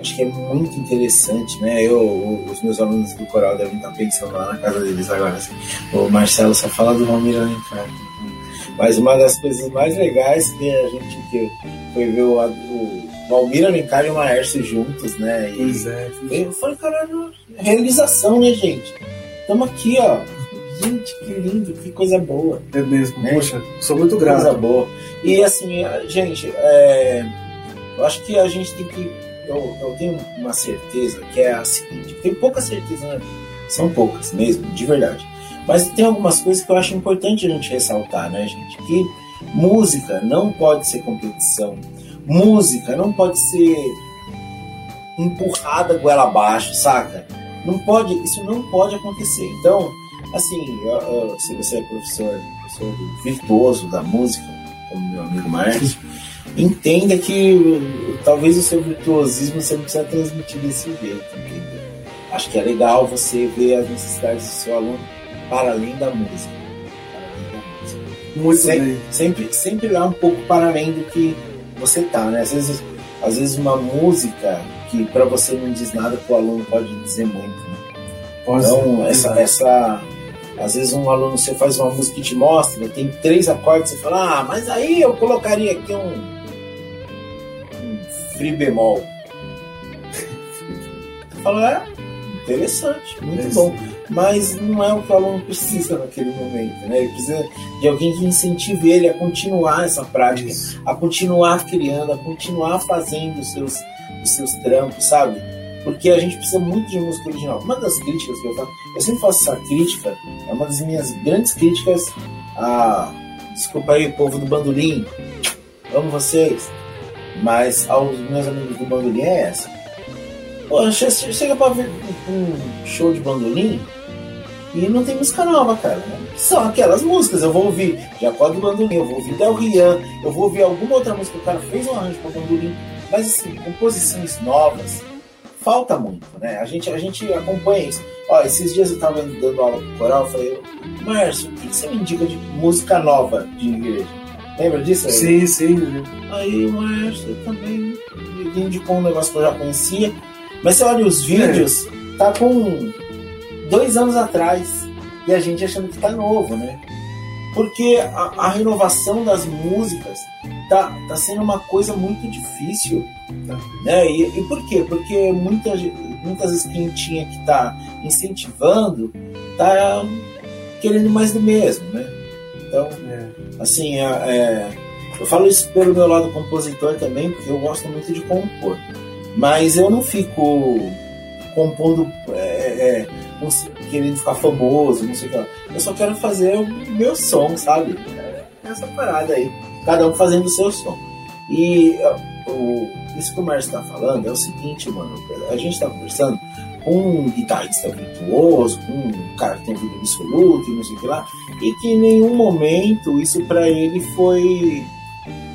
acho que é muito interessante, né? Eu, os meus alunos do coral devem estar pensando lá na casa deles agora. Assim, o Marcelo só fala do Valmir Alencar. Mas uma das coisas mais legais que a gente que foi ver o, o Valmir Alencar e o Maestro juntos, né? E, pois é. E foi, caralho, realização, né, gente? Estamos aqui, ó, Gente, que lindo, que coisa boa. É mesmo, né? poxa, sou muito grato. Coisa boa. E assim, gente, é, eu acho que a gente tem que. Eu, eu tenho uma certeza que é a seguinte: tem pouca certeza, né? São poucas mesmo, de verdade. Mas tem algumas coisas que eu acho importante a gente ressaltar, né, gente? Que música não pode ser competição. Música não pode ser empurrada goela abaixo, saca? Não pode, isso não pode acontecer. Então, Assim, eu, eu, se você é professor, professor virtuoso da música, como meu amigo Marcos, *laughs* entenda que talvez o seu virtuosismo você não precisa transmitir desse jeito, entendeu? Acho que é legal você ver as necessidades do seu aluno para além da música. Muito sempre, bem. Sempre, sempre lá um pouco para além do que você tá, né? Às vezes, às vezes uma música que para você não diz nada, para o aluno pode dizer muito. Né? Então, essa, essa, às vezes um aluno você faz uma música e te mostra, tem três acordes, você fala, ah, mas aí eu colocaria aqui um, free bemol. Fala, é, interessante, muito bom. Mas não é o que o aluno precisa naquele momento, né? Ele precisa de alguém que incentive ele a continuar essa prática, Isso. a continuar criando, a continuar fazendo os seus, os seus trampos, sabe? porque a gente precisa muito de música original. Uma das críticas que eu faço, eu sempre faço essa crítica, é uma das minhas grandes críticas a. Desculpa aí, povo do bandolim, amo vocês, mas aos meus amigos do bandolim é essa. Pô, chega pra ver um show de bandolim e não tem música nova, cara. São aquelas músicas, eu vou ouvir Jacó do Bandolim, eu vou ouvir Del Rian, eu vou ouvir alguma outra música, o cara fez um arranjo para bandolim, mas assim, composições novas, falta muito, né? A gente, a gente acompanha isso. Ó, esses dias eu tava dando aula pro coral, eu falei, Márcio, o que você me indica de música nova de igreja? Lembra disso? Aí? Sim, sim. Aí o Márcio também me indicou um negócio que eu já conhecia. Mas você olha os vídeos, é. tá com dois anos atrás e a gente achando que tá novo, né? Porque a, a renovação das músicas tá, tá sendo uma coisa muito difícil. Né? E, e por quê? Porque muitas, muitas vezes quem tinha que tá incentivando tá querendo mais do mesmo, né? Então, é. assim, é, é, eu falo isso pelo meu lado compositor também, porque eu gosto muito de compor. Mas eu não fico compondo, é, é querendo ficar famoso, não sei o que lá. Eu só quero fazer o meu som, sabe? É essa parada aí cada um fazendo o seu som. E o, isso que o Márcio está falando é o seguinte, mano, a gente está conversando um guitarrista virtuoso, um cara que tem vida absoluta e não sei o que lá, e que em nenhum momento isso para ele foi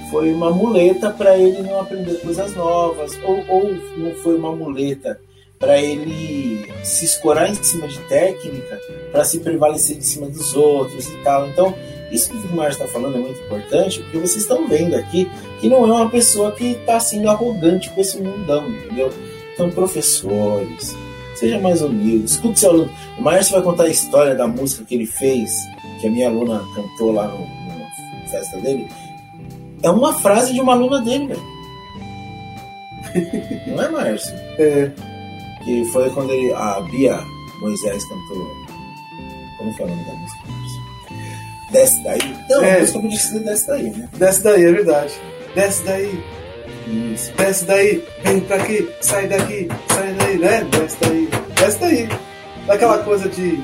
foi uma muleta para ele não aprender coisas novas, ou, ou não foi uma muleta para ele se escorar em cima de técnica para se prevalecer em cima dos outros e tal. Então, isso que o Márcio está falando é muito importante, porque vocês estão vendo aqui que não é uma pessoa que está sendo arrogante com esse mundão, entendeu? Então, professores, seja mais humilde, escute seu aluno. O Márcio vai contar a história da música que ele fez, que a minha aluna cantou lá no, na festa dele. É uma frase de uma aluna dele, velho. *laughs* Não é, Márcio? É. Que foi quando ele, a Bia Moisés cantou. Como foi o nome da música? Desce daí. Não, é. a música podia ser Desce daí, né? Desce daí, é verdade. Desce daí. Isso. Desce daí, vem pra aqui, sai daqui, sai daí, né? Desce daí. Desce daí. Aquela coisa de.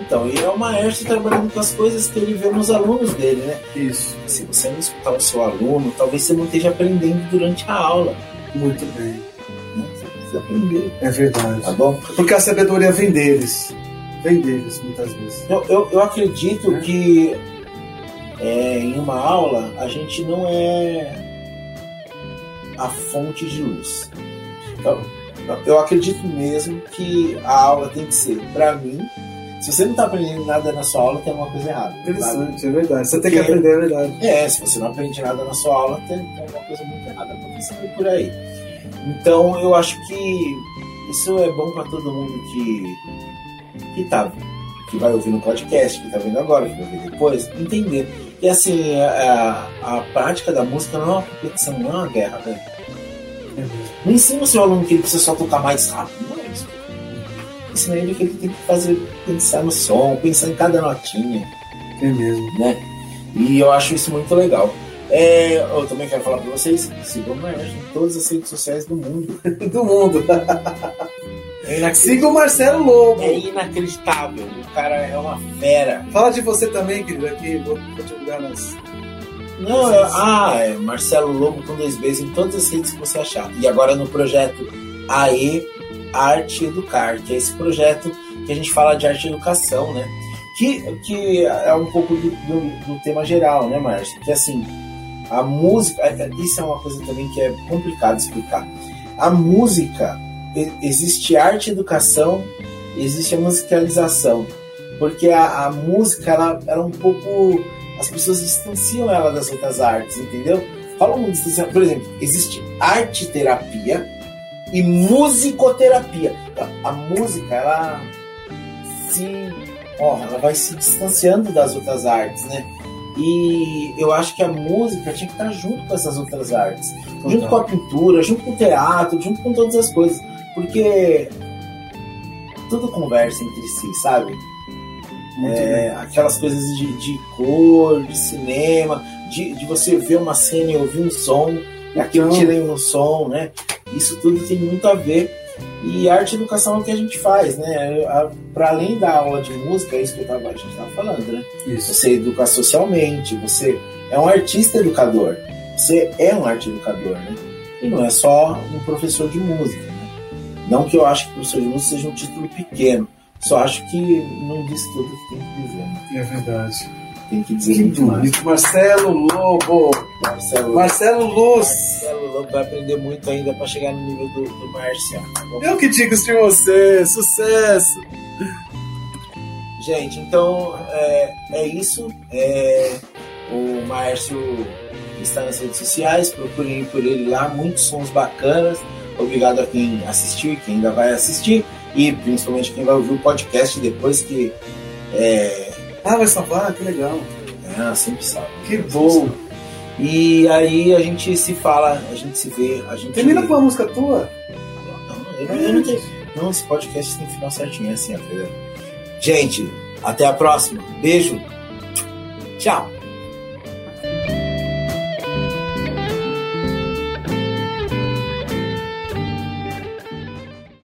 Então, e é o maestro trabalhando com as coisas que ele vê nos alunos dele, né? Isso. Se você não escutar o seu aluno, talvez você não esteja aprendendo durante a aula. Muito bem. Né? Você precisa aprender. É verdade. Tá bom? Porque a sabedoria vem deles vem deles muitas vezes. Eu, eu, eu acredito é. que é, em uma aula a gente não é a fonte de luz. Então, eu acredito mesmo que a aula tem que ser, para mim, se você não está aprendendo nada na sua aula, tem alguma coisa errada. Interessante, sabe? é verdade. Você Porque, tem que aprender, é verdade. É, se você não aprende nada na sua aula, tem, tem alguma coisa muito errada acontecendo por aí. Então, eu acho que isso é bom para todo mundo que que tá que vai ouvir no podcast, que tá vendo agora, que vai ver depois, entender. E assim, a, a, a prática da música não é uma competição, não é uma guerra, velho. Não ensina o seu aluno que ele precisa só tocar mais rápido, não é isso. Ensina ele que ele tem que fazer, pensar no som, pensar em cada notinha. É mesmo. Né? E eu acho isso muito legal. É, eu também quero falar para vocês, sigam o Maestro em todas as redes sociais do mundo. *laughs* do mundo. *laughs* É Siga o Marcelo Lobo. É inacreditável. O cara é uma fera. Fala de você também, querido, aqui. Vou, vou divulgar nas. Não, é, ah, é Marcelo Lobo com dois Bs em todas as redes que você achar. E agora no projeto AE Arte Educar, que é esse projeto que a gente fala de arte e educação, né? Que, que é um pouco do, do, do tema geral, né, Márcio? Que assim, a música, é, isso é uma coisa também que é complicado explicar. A música existe arte e educação, existe a musicalização. Porque a, a música, ela, ela é um pouco. As pessoas distanciam ela das outras artes, entendeu? Fala muito distanciar. Por exemplo, existe arte terapia e musicoterapia. A, a música, ela se. Ó, ela vai se distanciando das outras artes, né? E eu acho que a música tinha que estar junto com essas outras artes. Junto com a pintura, junto com o teatro, junto com todas as coisas. Porque tudo conversa entre si, sabe? É, aquelas coisas de, de, cor, de cinema, de, de, você ver uma cena e ouvir um som, e aquilo então, tira um som, né? Isso tudo tem muito a ver. E arte e educação é o que a gente faz, né? Para além da aula de música, é isso que eu tava, a gente estava falando, né? Isso. Você educa socialmente, você é um artista educador. Você é um arte educador, né? E não é só um professor de música? Não que eu acho que professor de música seja um título pequeno, só acho que não diz tudo que tem que dizer. Né? É verdade. Tem que dizer que muito mais. Marcelo Lobo. Marcelo, Marcelo Luz. Marcelo Lobo vai aprender muito ainda para chegar no nível do, do Márcio. Eu que digo isso de você. Sucesso. Gente, então é, é isso. É, o Márcio está nas redes sociais, procurem por ele lá, muitos sons bacanas. Obrigado a quem assistiu e quem ainda vai assistir, e principalmente quem vai ouvir o podcast depois que. É... Ah, vai salvar? Que legal. É, sempre salva. Que bom. E aí a gente se fala, a gente se vê, a gente. Termina com uma música tua? Não, eu, eu não tenho. Não, esse podcast tem final certinho, é assim, entendeu? Gente, até a próxima. Beijo. Tchau.